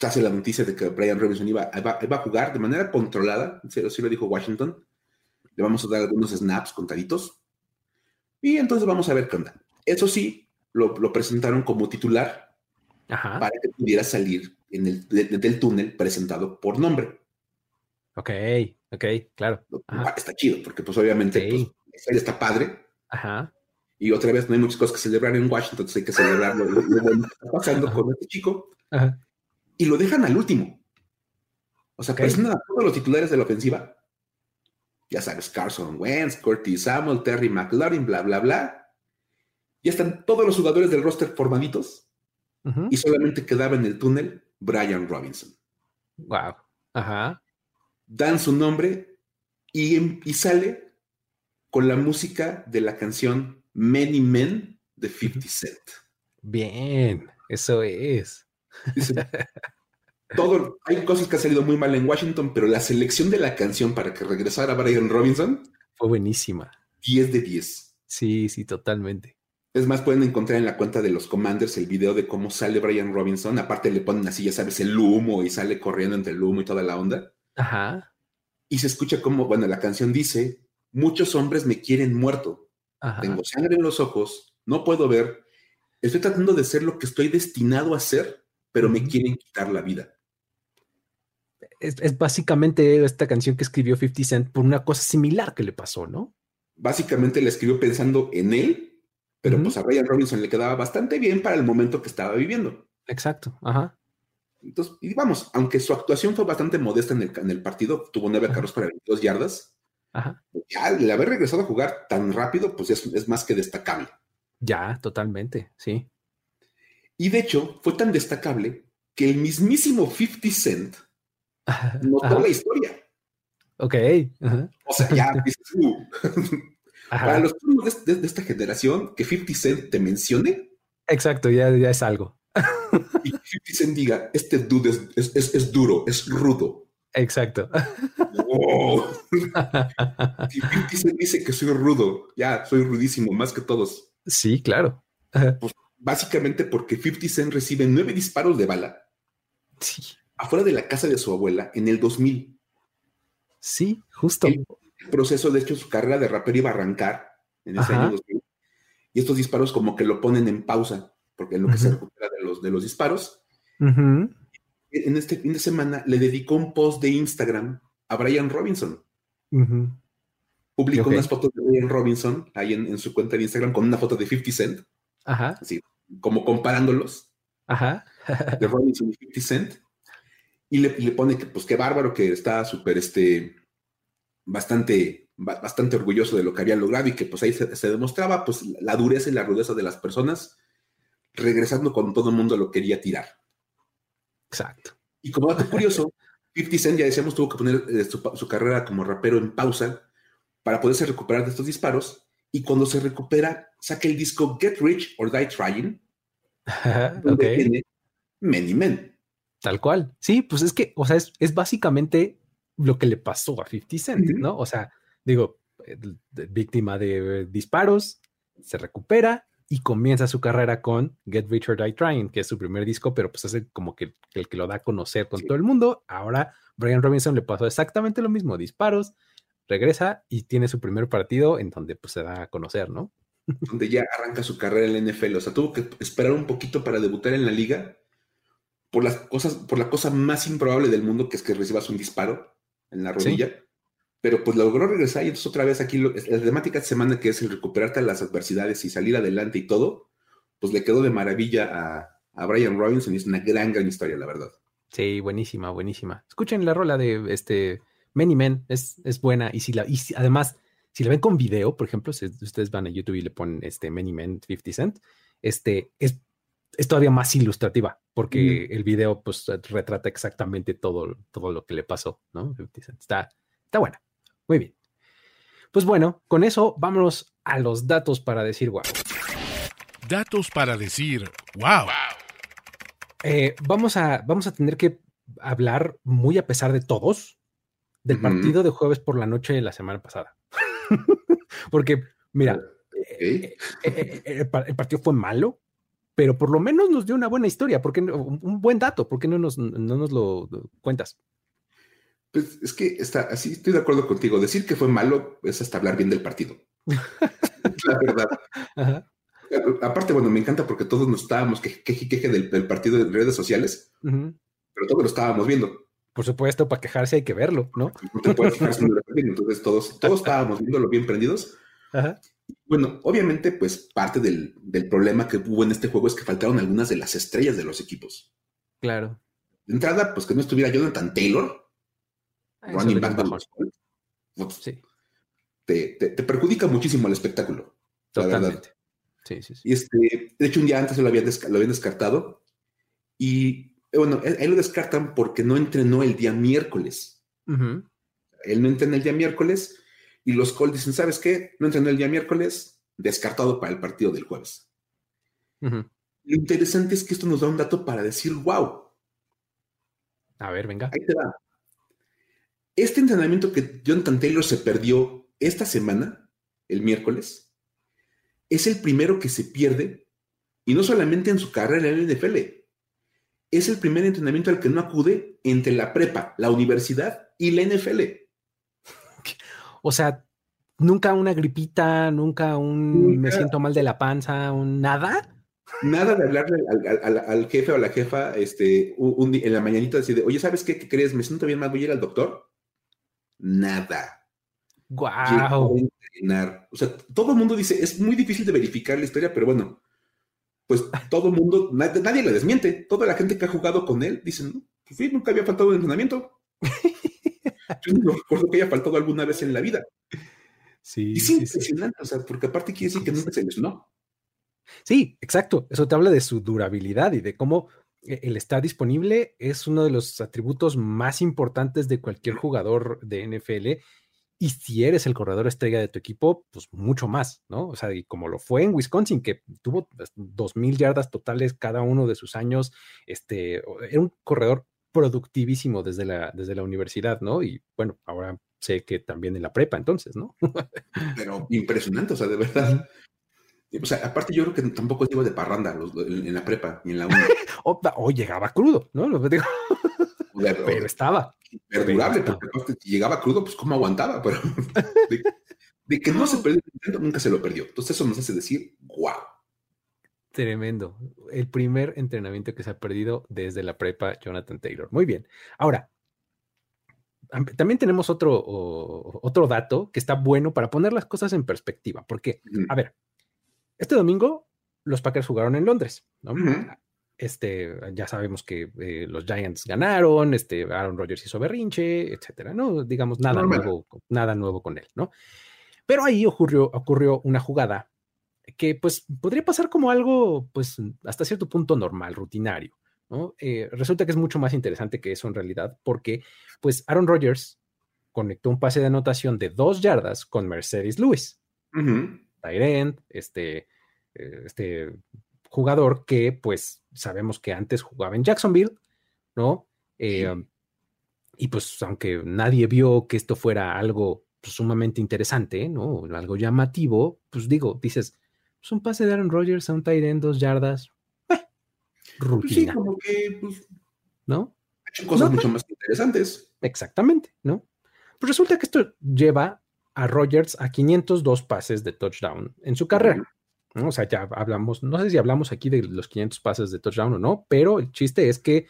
hace la noticia de que Brian Robinson iba, a jugar de manera controlada, sí, lo dijo Washington. Le vamos a dar algunos snaps contaditos. Y entonces vamos a ver qué onda. Eso sí, lo, presentaron como titular para que pudiera salir en el, del túnel presentado por nombre. Ok, ok, claro. Está chido, porque pues obviamente pues, está padre. Ajá. Y otra vez no hay muchas cosas que celebrar en Washington, entonces hay que celebrar lo, que está pasando con este chico. Ajá. Y lo dejan al último. O sea, presentan a todos los titulares de la ofensiva ya sabes, Carson Wentz, Curtis Samuel, Terry McLaurin, bla, bla, bla. Ya están todos los jugadores del roster formaditos y solamente quedaba en el túnel Brian Robinson. Wow. Ajá. Dan su nombre y, y sale con la música de la canción Many Men de 50 Cent. Bien, eso es. todo, hay cosas que han salido muy mal en Washington, pero la selección de la canción para que regresara Brian Robinson fue buenísima. 10 de 10. Sí, sí, totalmente. Es más, pueden encontrar en la cuenta de los Commanders el video de cómo sale Brian Robinson. Aparte le ponen así, ya sabes, el humo y sale corriendo entre el humo y toda la onda. Ajá. Y se escucha como, bueno, la canción dice, muchos hombres me quieren muerto. Tengo sangre en los ojos, no puedo ver. Estoy tratando de ser lo que estoy destinado a ser, pero me quieren quitar la vida es, básicamente esta canción que escribió 50 Cent por una cosa similar que le pasó, ¿no? Básicamente la escribió pensando en él, pero pues a Brian Robinson le quedaba bastante bien para el momento que estaba viviendo. Exacto, ajá. Entonces, y vamos, aunque su actuación fue bastante modesta en el, partido, tuvo nueve carros para 22 yardas, Ya el haber regresado a jugar tan rápido, pues es, es más que destacable. Ya, totalmente, sí. Y de hecho, fue tan destacable que el mismísimo 50 Cent notó la historia. Ok. O sea, ya uh. Para los de, de, esta generación, que 50 Cent te mencione. Exacto, ya, ya es algo. y 50 Cent diga, este dude es, es, es duro, es rudo. Exacto. Oh. si 50 Cent dice que soy rudo, ya, soy rudísimo, más que todos. Sí, claro. Pues, básicamente porque 50 Cent recibe nueve disparos de bala sí. afuera de la casa de su abuela en el 2000. Sí, justo. El proceso, de hecho, su carrera de rapero iba a arrancar en ese año 2000. Y estos disparos como que lo ponen en pausa, porque en lo que se recupera de los, de los disparos. En este fin de semana le dedicó un post de Instagram a Brian Robinson. Publicó unas fotos de Brian Robinson ahí en, su cuenta de Instagram con una foto de 50 Cent. Ajá. Así, como comparándolos. Ajá. de Robinson y 50 Cent. Y le, pone que, pues qué bárbaro, que está súper, este, bastante, bastante orgulloso de lo que había logrado y que pues ahí se, demostraba pues la dureza y la rudeza de las personas, regresando con todo el mundo lo quería tirar. Exacto. Y como dato curioso, 50 Cent, ya decíamos, tuvo que poner eh, su, carrera como rapero en pausa para poderse recuperar de estos disparos. Y cuando se recupera, saca el disco Get Rich or Die Trying, donde tiene Many Men. Tal cual. Sí, pues es que, o sea, es, básicamente lo que le pasó a 50 Cent, ¿no? O sea, digo, víctima de disparos, se recupera y comienza su carrera con Get Rich or Die Trying, que es su primer disco, pero pues es como que el que lo da a conocer con todo el mundo. Ahora, Brian Robinson le pasó exactamente lo mismo, disparos, regresa y tiene su primer partido en donde pues se da a conocer, ¿no? donde ya arranca su carrera en la NFL. O sea, tuvo que esperar un poquito para debutar en la liga por las cosas, por la cosa más improbable del mundo, que es que recibas un disparo en la rodilla. Pero pues logró regresar y entonces otra vez aquí la temática de semana que es el recuperarte las adversidades y salir adelante y todo, pues le quedó de maravilla a, a Brian Robinson y es una gran, gran historia, la verdad. Sí, buenísima, buenísima. Escuchen la rola de este Many Men, es, es buena y si la, y además si la ven con video, por ejemplo, si ustedes van a YouTube y le ponen este Many Men 50 Cent, este es, es todavía más ilustrativa porque el video pues retrata exactamente todo, todo lo que le pasó, ¿no? 50 Cent. Está, está buena. Muy bien. Pues bueno, con eso vámonos a los datos para decir wow. Datos para decir wow. Eh, vamos, a, vamos a tener que hablar muy a pesar de todos del partido de jueves por la noche de la semana pasada. Porque, mira, eh, eh, eh, el, partido fue malo, pero por lo menos nos dio una buena historia, porque un buen dato, ¿por qué no nos, no nos lo cuentas? Pues es que está, así estoy de acuerdo contigo. Decir que fue malo es hasta hablar bien del partido. La verdad. Aparte, bueno, me encanta porque todos nos estábamos que queje, del, partido en redes sociales, pero todos lo estábamos viendo. Por supuesto, para quejarse hay que verlo, ¿no? No te puedes quejar sin entonces todos, todos estábamos viéndolo bien prendidos. Bueno, obviamente, pues parte del, problema que hubo en este juego es que faltaron algunas de las estrellas de los equipos. Claro. De entrada, pues que no estuviera Jonathan Taylor, ah, running back de los pues, sí. te, perjudica muchísimo el espectáculo. Totalmente. Sí, sí, sí. Y este, de hecho, un día antes lo habían, lo habían descartado y eh, bueno, ahí lo descartan porque no entrenó el día miércoles. Él no entrenó el día miércoles y los Colts dicen, ¿sabes qué? No entrenó el día miércoles, descartado para el partido del jueves. Lo interesante es que esto nos da un dato para decir, wow. A ver, venga. Ahí te va. Este entrenamiento que Jonathan Taylor se perdió esta semana, el miércoles, es el primero que se pierde, y no solamente en su carrera en el NFL, es el primer entrenamiento al que no acude entre la prepa, la universidad y la NFL. O sea, nunca una gripita, nunca un me siento mal de la panza, un nada. Nada de hablarle al, jefe o a la jefa este, un, en la mañanita decir, oye, ¿sabes qué? ¿Qué crees? ¿Me siento bien mal? ¿Voy a ir al doctor? Nada. Wow. O sea, todo el mundo dice, es muy difícil de verificar la historia, pero bueno, pues todo el mundo, nadie, nadie, le desmiente. Toda la gente que ha jugado con él dicen, pues sí, nunca había faltado de entrenamiento. yo no recuerdo que haya faltado alguna vez en la vida. Sí. Y sí, impresionante, o sea, porque aparte quiere decir que nunca se lesionó. Sí, exacto. Eso te habla de su durabilidad y de cómo eh, el estar disponible es uno de los atributos más importantes de cualquier jugador de NFL. Y si eres el corredor estrella de tu equipo, pues mucho más, ¿no? O sea, y como lo fue en Wisconsin, que tuvo dos mil yardas totales cada uno de sus años, este, era un corredor productivísimo desde la, desde la universidad, ¿no? Y bueno, ahora sé que también en la prepa, entonces, ¿no? Pero impresionante, o sea, de verdad. O sea, aparte yo creo que tampoco digo de parranda en, la prepa ni en la uni. o, llegaba crudo, ¿no? pero, estaba. Perdurable, porque si llegaba crudo, pues cómo aguantaba, pero de, que no se perdió el nunca se lo perdió. Entonces eso nos hace decir, wow. Tremendo. El primer entrenamiento que se ha perdido desde la prepa, Jonathan Taylor. Muy bien. Ahora, también tenemos otro, otro dato que está bueno para poner las cosas en perspectiva. Porque, a ver, este domingo los Packers jugaron en Londres, ¿no? Este, ya sabemos que eh, los Giants ganaron, este, Aaron Rodgers hizo berrinche, etcétera, ¿no? Digamos, nada nuevo, nada nuevo con él, ¿no? Pero ahí ocurrió, ocurrió una jugada que, pues, podría pasar como algo, pues, hasta cierto punto normal, rutinario, ¿no? Eh, resulta que es mucho más interesante que eso en realidad, porque, pues, Aaron Rodgers conectó un pase de anotación de dos yardas con Mercedes Lewis. Uh este, eh, este jugador que pues sabemos que antes jugaba en Jacksonville, ¿no? Eh, y pues aunque nadie vio que esto fuera algo pues, sumamente interesante, ¿no? Algo llamativo, pues digo, dices, es pues, un pase de Aaron Rodgers a un tight end, dos yardas, eh, rutina. sí, como que, pues, ¿no? Ha hecho cosas mucho más interesantes. Exactamente, ¿no? Pues resulta que esto lleva a Rodgers a 502 pases de touchdown en su carrera. O sea, ya hablamos, no sé si hablamos aquí de los 500 pases de touchdown o no, pero el chiste es que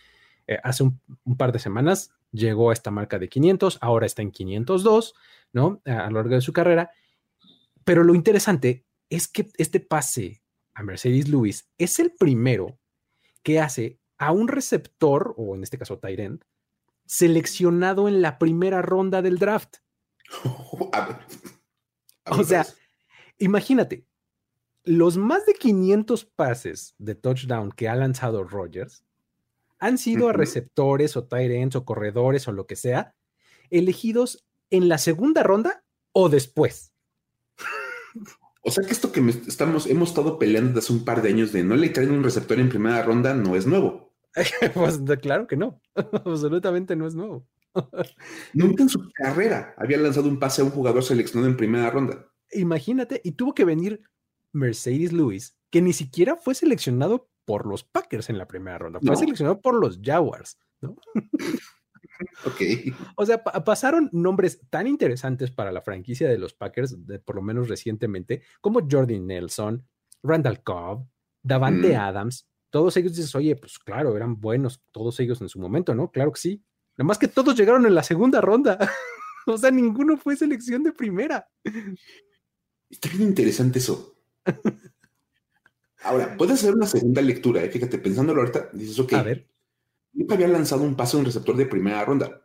eh, hace un, par de semanas llegó a esta marca de 500, ahora está en 502, ¿no? A, lo largo de su carrera. Pero lo interesante es que este pase a Mercedes Lewis es el primero que hace a un receptor, o en este caso Tyrant, seleccionado en la primera ronda del draft. o sea, imagínate, los más de 500 pases de touchdown que ha lanzado Rogers han sido a receptores o ends o corredores o lo que sea, elegidos en la segunda ronda o después. O sea que esto que estamos, hemos estado peleando desde hace un par de años de no le traen un receptor en primera ronda no es nuevo. pues claro que no, absolutamente no es nuevo. Nunca en su carrera había lanzado un pase a un jugador seleccionado en primera ronda. Imagínate, y tuvo que venir Mercedes Lewis, que ni siquiera fue seleccionado por los Packers en la primera ronda, fue seleccionado por los Jaguars, ¿no? Ok. O sea, pasaron nombres tan interesantes para la franquicia de los Packers, por lo menos recientemente, como Jordi Nelson, Randall Cobb, Davante mm. Adams. Todos ellos dices, oye, pues claro, eran buenos todos ellos en su momento, ¿no? Claro que sí. Nada más que todos llegaron en la segunda ronda. o sea, ninguno fue selección de primera. Está bien interesante eso. Ahora, puedes hacer una segunda lectura, ¿eh? fíjate, pensándolo ahorita, dices, ok, a ver. Nunca había lanzado un pase a un receptor de primera ronda,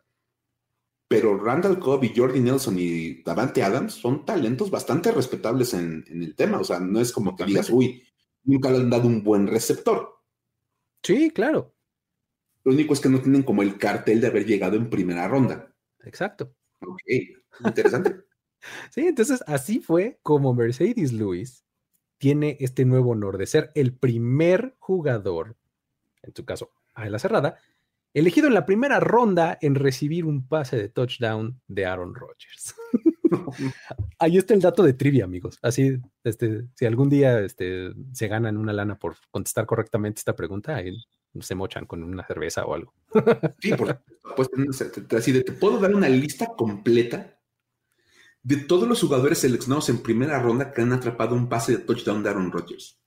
pero Randall Cobb y Jordi Nelson y Davante Adams son talentos bastante respetables en, el tema, o sea, no es como que digas, uy, nunca le han dado un buen receptor. Sí, claro. Lo único es que no tienen como el cartel de haber llegado en primera ronda. Exacto. Ok, interesante. sí, entonces así fue como Mercedes Lewis tiene este nuevo honor de ser el primer jugador, en tu caso, a la cerrada, elegido en la primera ronda en recibir un pase de touchdown de Aaron Rodgers. Ahí está el dato de trivia, amigos. Así, este, si algún día este, se ganan una lana por contestar correctamente esta pregunta, se mochan con una cerveza o algo. sí, por supuesto. Así de, te puedo dar una lista completa de todos los jugadores seleccionados en primera ronda que han atrapado un pase de touchdown de Aaron Rodgers.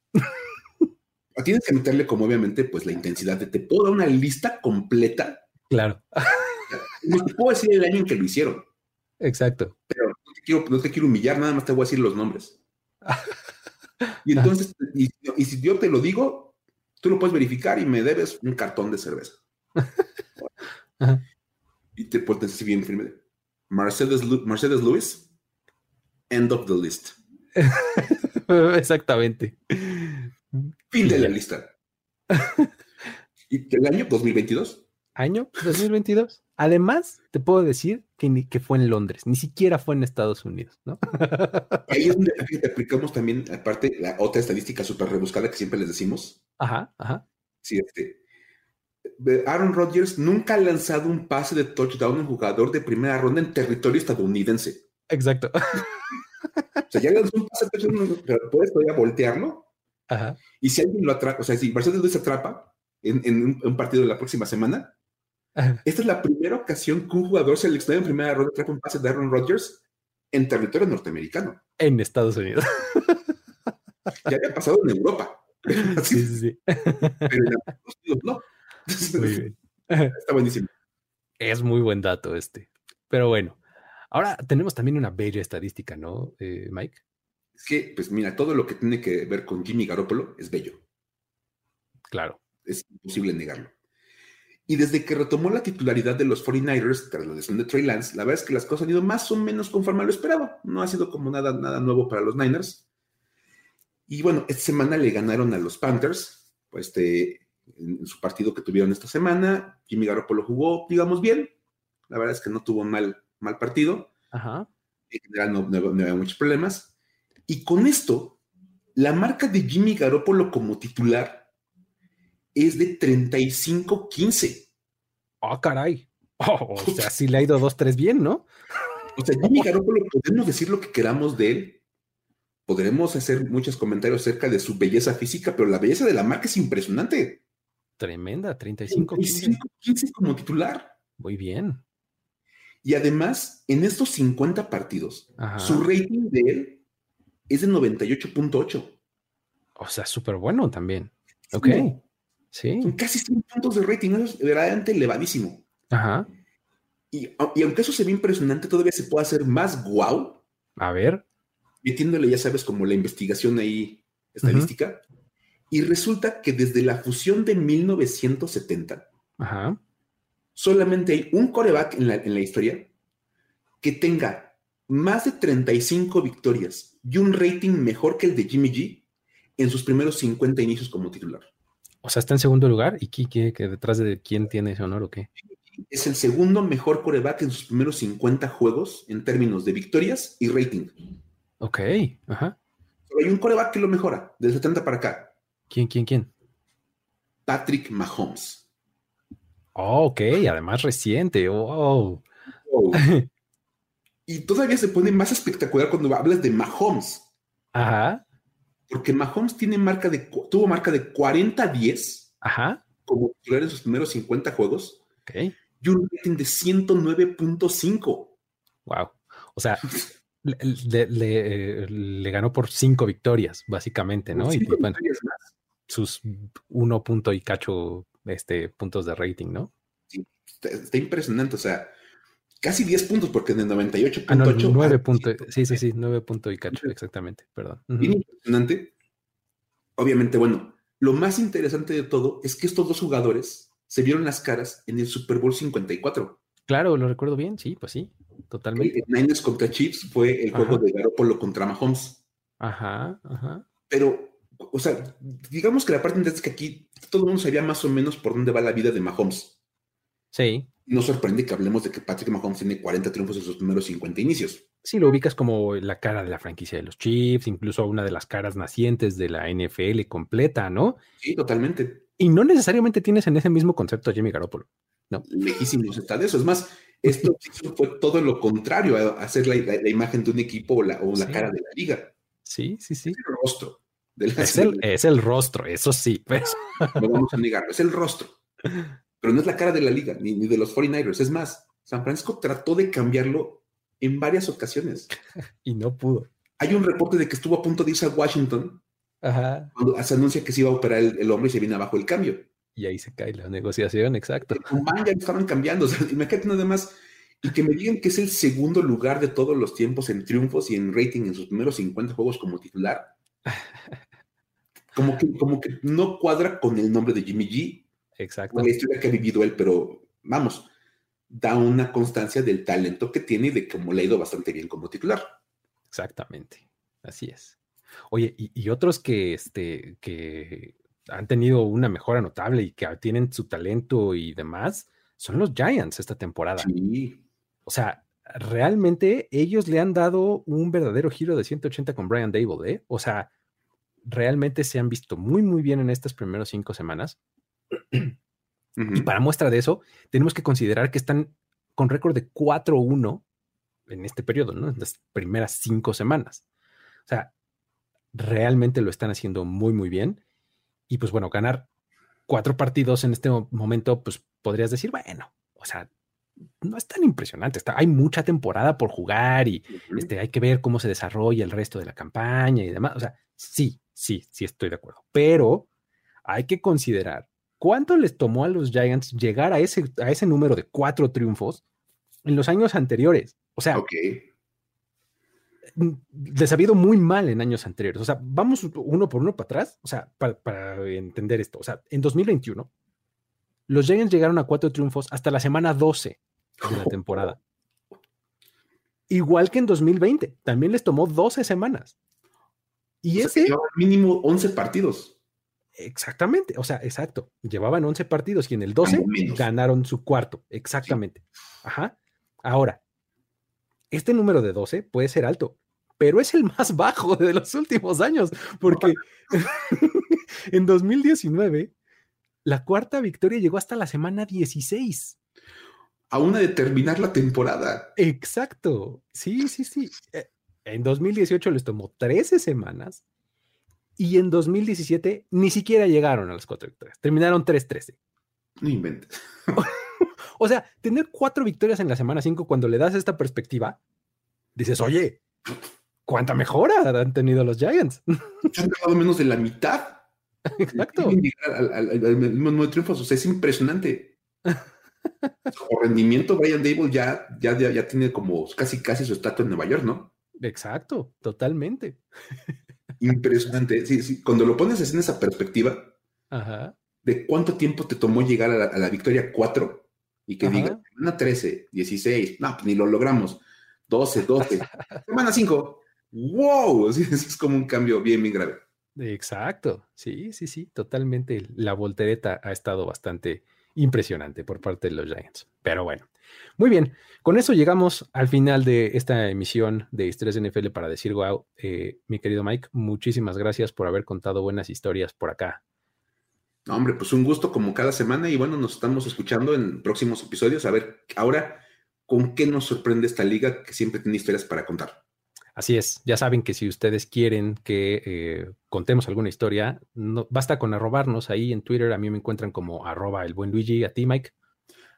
Tienes que meterle como obviamente pues la intensidad de te puedo dar una lista completa. Claro. No te puedo decir el año en que lo hicieron. Exacto. Pero no te quiero, humillar, nada más te voy a decir los nombres. Y entonces, y, si yo te lo digo, tú lo puedes verificar y me debes un cartón de cerveza. Y te puedes decir bien firme Mercedes, Mercedes Lewis, end of the list. Exactamente. Fin de la lista. ¿Y el año 2022? Año 2022. Además, te puedo decir que, que fue en Londres, ni siquiera fue en Estados Unidos, ¿no? Ahí es donde aplicamos también, aparte, la otra estadística súper rebuscada que siempre les decimos. Ajá, ajá. Sí, este. Aaron Rodgers nunca ha lanzado un pase de touchdown a un jugador de primera ronda en territorio estadounidense. Exacto. O sea, ya lanzó un pase de touchdown, pero puedes todavía voltearlo. Ajá. Y si alguien lo atrapa, o sea, si Mercedes Luis atrapa en, en un partido de la próxima semana, esta es la primera ocasión que un jugador seleccionado en primera ronda trae un pase de Aaron Rodgers en territorio norteamericano. En Estados Unidos. Ya había pasado en Europa. Sí, sí, sí. Pero en Estados Unidos no. Muy bien. Está buenísimo. Es muy buen dato este. Pero bueno, ahora tenemos también una bella estadística, ¿no, eh, Mike? Es que, pues mira, todo lo que tiene que ver con Jimmy Garoppolo es bello. Claro. Es imposible negarlo. Y desde que retomó la titularidad de los 49ers tras la lesión de Trey Lance, la verdad es que las cosas han ido más o menos conforme a lo esperado. No ha sido como nada, nada nuevo para los Niners. Y bueno, esta semana le ganaron a los Panthers, pues este, en, su partido que tuvieron esta semana. Jimmy Garoppolo jugó, digamos, bien. La verdad es que no tuvo mal, mal partido. Ajá. En general no, no, no había muchos problemas. Y con esto, la marca de Jimmy Garoppolo como titular es de 35-15. Ah, caray. Oh, o sea, sí le ha ido 2-3 bien, ¿no? O sea, Jimmy Garoppolo, podemos decir lo que queramos de él. Podremos hacer muchos comentarios acerca de su belleza física, pero la belleza de la marca es impresionante. Tremenda, 35 15 como titular. Muy bien. Y además, en estos 50 partidos, Ajá. su rating de él es de 98.8. O sea, súper bueno también. Ok. Sí. Son casi 100 puntos de rating, es verdaderamente elevadísimo. Ajá. Y, y, aunque eso se ve impresionante, todavía se puede hacer más guau. A ver. Metiéndole, ya sabes, como la investigación ahí estadística. Uh -huh. Y resulta que desde la fusión de 1970, Ajá. solamente hay un coreback en la, en la historia que tenga más de 35 victorias y un rating mejor que el de Jimmy G en sus primeros 50 inicios como titular. O sea, está en segundo lugar. ¿Y qué, qué, qué detrás de quién tiene ese honor o qué? Es el segundo mejor coreback en sus primeros 50 juegos en términos de victorias y rating. Ok, ajá. Pero hay un coreback que lo mejora, del 70 para acá. ¿Quién, quién, quién? Patrick Mahomes. Oh, ok, además reciente. Wow. wow. y todavía se pone más espectacular cuando hablas de Mahomes. Ajá porque Mahomes tiene marca de, tuvo marca de 40-10 Ajá. como titular en sus primeros 50 juegos okay. y un rating de 109.5. Wow. O sea, le, le, le, le, ganó por cinco victorias, básicamente, ¿no? Y bueno, sus uno punto y cacho este, puntos de rating, ¿no? Sí, está, está impresionante. O sea, casi 10 puntos, porque de 98.8. Ah, no, 9 puntos. Sí, sí, sí, 9 puntos y cacho, exactamente, perdón. Uh -huh. Bien impresionante. Obviamente, bueno, lo más interesante de todo es que estos dos jugadores se vieron las caras en el Super Bowl 54. Claro, lo recuerdo bien, sí, pues sí, totalmente. El Niners contra Chiefs fue el juego ajá. de Garoppolo contra Mahomes. Ajá, ajá. Pero, o sea, digamos que la parte interesante es que aquí todo el mundo sabía más o menos por dónde va la vida de Mahomes. Sí. No sorprende que hablemos de que Patrick Mahomes tiene 40 triunfos en sus primeros 50 inicios. Sí, lo ubicas como la cara de la franquicia de los Chiefs, incluso una de las caras nacientes de la NFL completa, ¿no? Sí, totalmente. Y no necesariamente tienes en ese mismo concepto a Jimmy Garoppolo. No. Lejísimos está de eso. Es más, esto fue todo lo contrario a hacer la, la, la imagen de un equipo o la, o la sí. cara de la liga. Sí, sí, sí. Es el rostro. De la es, el, es, el, rostro, eso sí. Pues. No vamos a negarlo, es el rostro. Pero no es la cara de la liga, ni, ni de los 49ers. Es más, San Francisco trató de cambiarlo en varias ocasiones. y no pudo. Hay un reporte de que estuvo a punto de irse a Washington Ajá. cuando se anuncia que se iba a operar el, el hombre y se viene abajo el cambio. Y ahí se cae la negociación, exacto. ya estaban cambiando. O sea, imagínate nada más. Y que me digan que es el segundo lugar de todos los tiempos en triunfos y en rating en sus primeros 50 juegos como titular. Como que, como que no cuadra con el nombre de Jimmy G. Exacto. La historia que ha vivido él, pero vamos, da una constancia del talento que tiene y de cómo le ha ido bastante bien como titular. Exactamente, así es. Oye, y, otros que, este, que han tenido una mejora notable y que tienen su talento y demás, son los Giants esta temporada. Sí. O sea, realmente ellos le han dado un verdadero giro de 180 con Brian Dable, ¿eh? O sea, realmente se han visto muy, muy bien en estas primeras cinco semanas. Y para muestra de eso, tenemos que considerar que están con récord de 4-1 en este periodo, ¿no? En las primeras cinco semanas. O sea, realmente lo están haciendo muy, muy bien. Y pues bueno, ganar cuatro partidos en este momento, pues podrías decir, bueno, o sea, no es tan impresionante. Está, hay mucha temporada por jugar y este, hay que ver cómo se desarrolla el resto de la campaña y demás. O sea, sí, sí, sí estoy de acuerdo. Pero hay que considerar cuánto les tomó a los Giants llegar a ese, a ese número de cuatro triunfos en los años anteriores. O sea, les ha ido muy mal en años anteriores. O sea, vamos uno por uno para atrás, o sea, para, para entender esto. O sea, en 2021 los Giants llegaron a cuatro triunfos hasta la semana 12 de la temporada. Igual que en 2020, también les tomó 12 semanas. Y ese. mínimo 11 partidos. Exactamente, o sea, exacto. Llevaban 11 partidos y en el 12 ganaron su cuarto. Exactamente. Ajá. Ahora, este número de 12 puede ser alto, pero es el más bajo de los últimos años, porque en 2019 la cuarta victoria llegó hasta la semana 16. A una de terminar la temporada. Exacto. Sí, sí, sí. Eh, en 2018 les tomó 13 semanas y en 2017 ni siquiera llegaron a las cuatro victorias. Terminaron 3-13. No inventes. o sea, tener cuatro victorias en la semana 5 cuando le das esta perspectiva, dices, oye, ¿cuánta mejora han tenido los Giants? Han ganado menos de la mitad. Exacto. al, mismo número de triunfos, o sea, es impresionante. Por rendimiento, Brian Dable ya, ya, ya, tiene como casi, casi su estatus en Nueva York, ¿no? Exacto, totalmente. Impresionante. Sí, sí. Cuando lo pones en esa perspectiva de cuánto tiempo te tomó llegar a la, victoria 4 y que diga, semana 13, 16, no, pues ni lo logramos, 12, 12, semana 5, wow, es como un cambio bien, bien grave. Exacto, sí, sí, sí, totalmente. La voltereta ha estado bastante impresionante por parte de los Giants. Pero bueno, muy bien. Con eso llegamos al final de esta emisión de Historias NFL para decir wow. Eh, mi querido Mike, muchísimas gracias por haber contado buenas historias por acá. hombre, pues un gusto como cada semana y bueno, nos estamos escuchando en próximos episodios a ver ahora con qué nos sorprende esta liga que siempre tiene historias para contar. Así es, ya saben que si ustedes quieren que eh, contemos alguna historia, no, basta con arrobarnos ahí en Twitter. A mí me encuentran como arroba el buen Luigi, a ti Mike.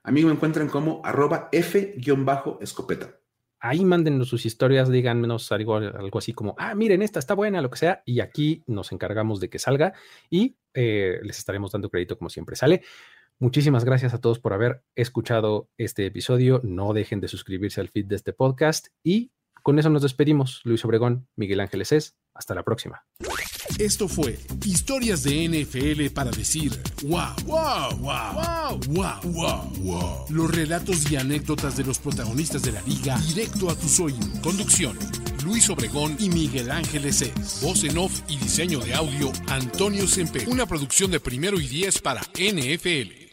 A mí me encuentran como arroba F-escopeta. Ahí mándenos sus historias, díganos algo, algo así como, ah, miren, esta está buena, lo que sea, y aquí nos encargamos de que salga y eh, les estaremos dando crédito como siempre sale. Muchísimas gracias a todos por haber escuchado este episodio. No dejen de suscribirse al feed de este podcast y con eso nos despedimos. Luis Obregón, Miguel Ángeles es. Hasta la próxima. Esto fue Historias de NFL para decir wow, wow, wow, wow, wow, wow, Los relatos y anécdotas de los protagonistas de la liga directo a tus oídos. Conducción. Luis Obregón y Miguel Ángeles es. Voz en off y diseño de audio, Antonio Sempe. Una producción de primero y diez para NFL.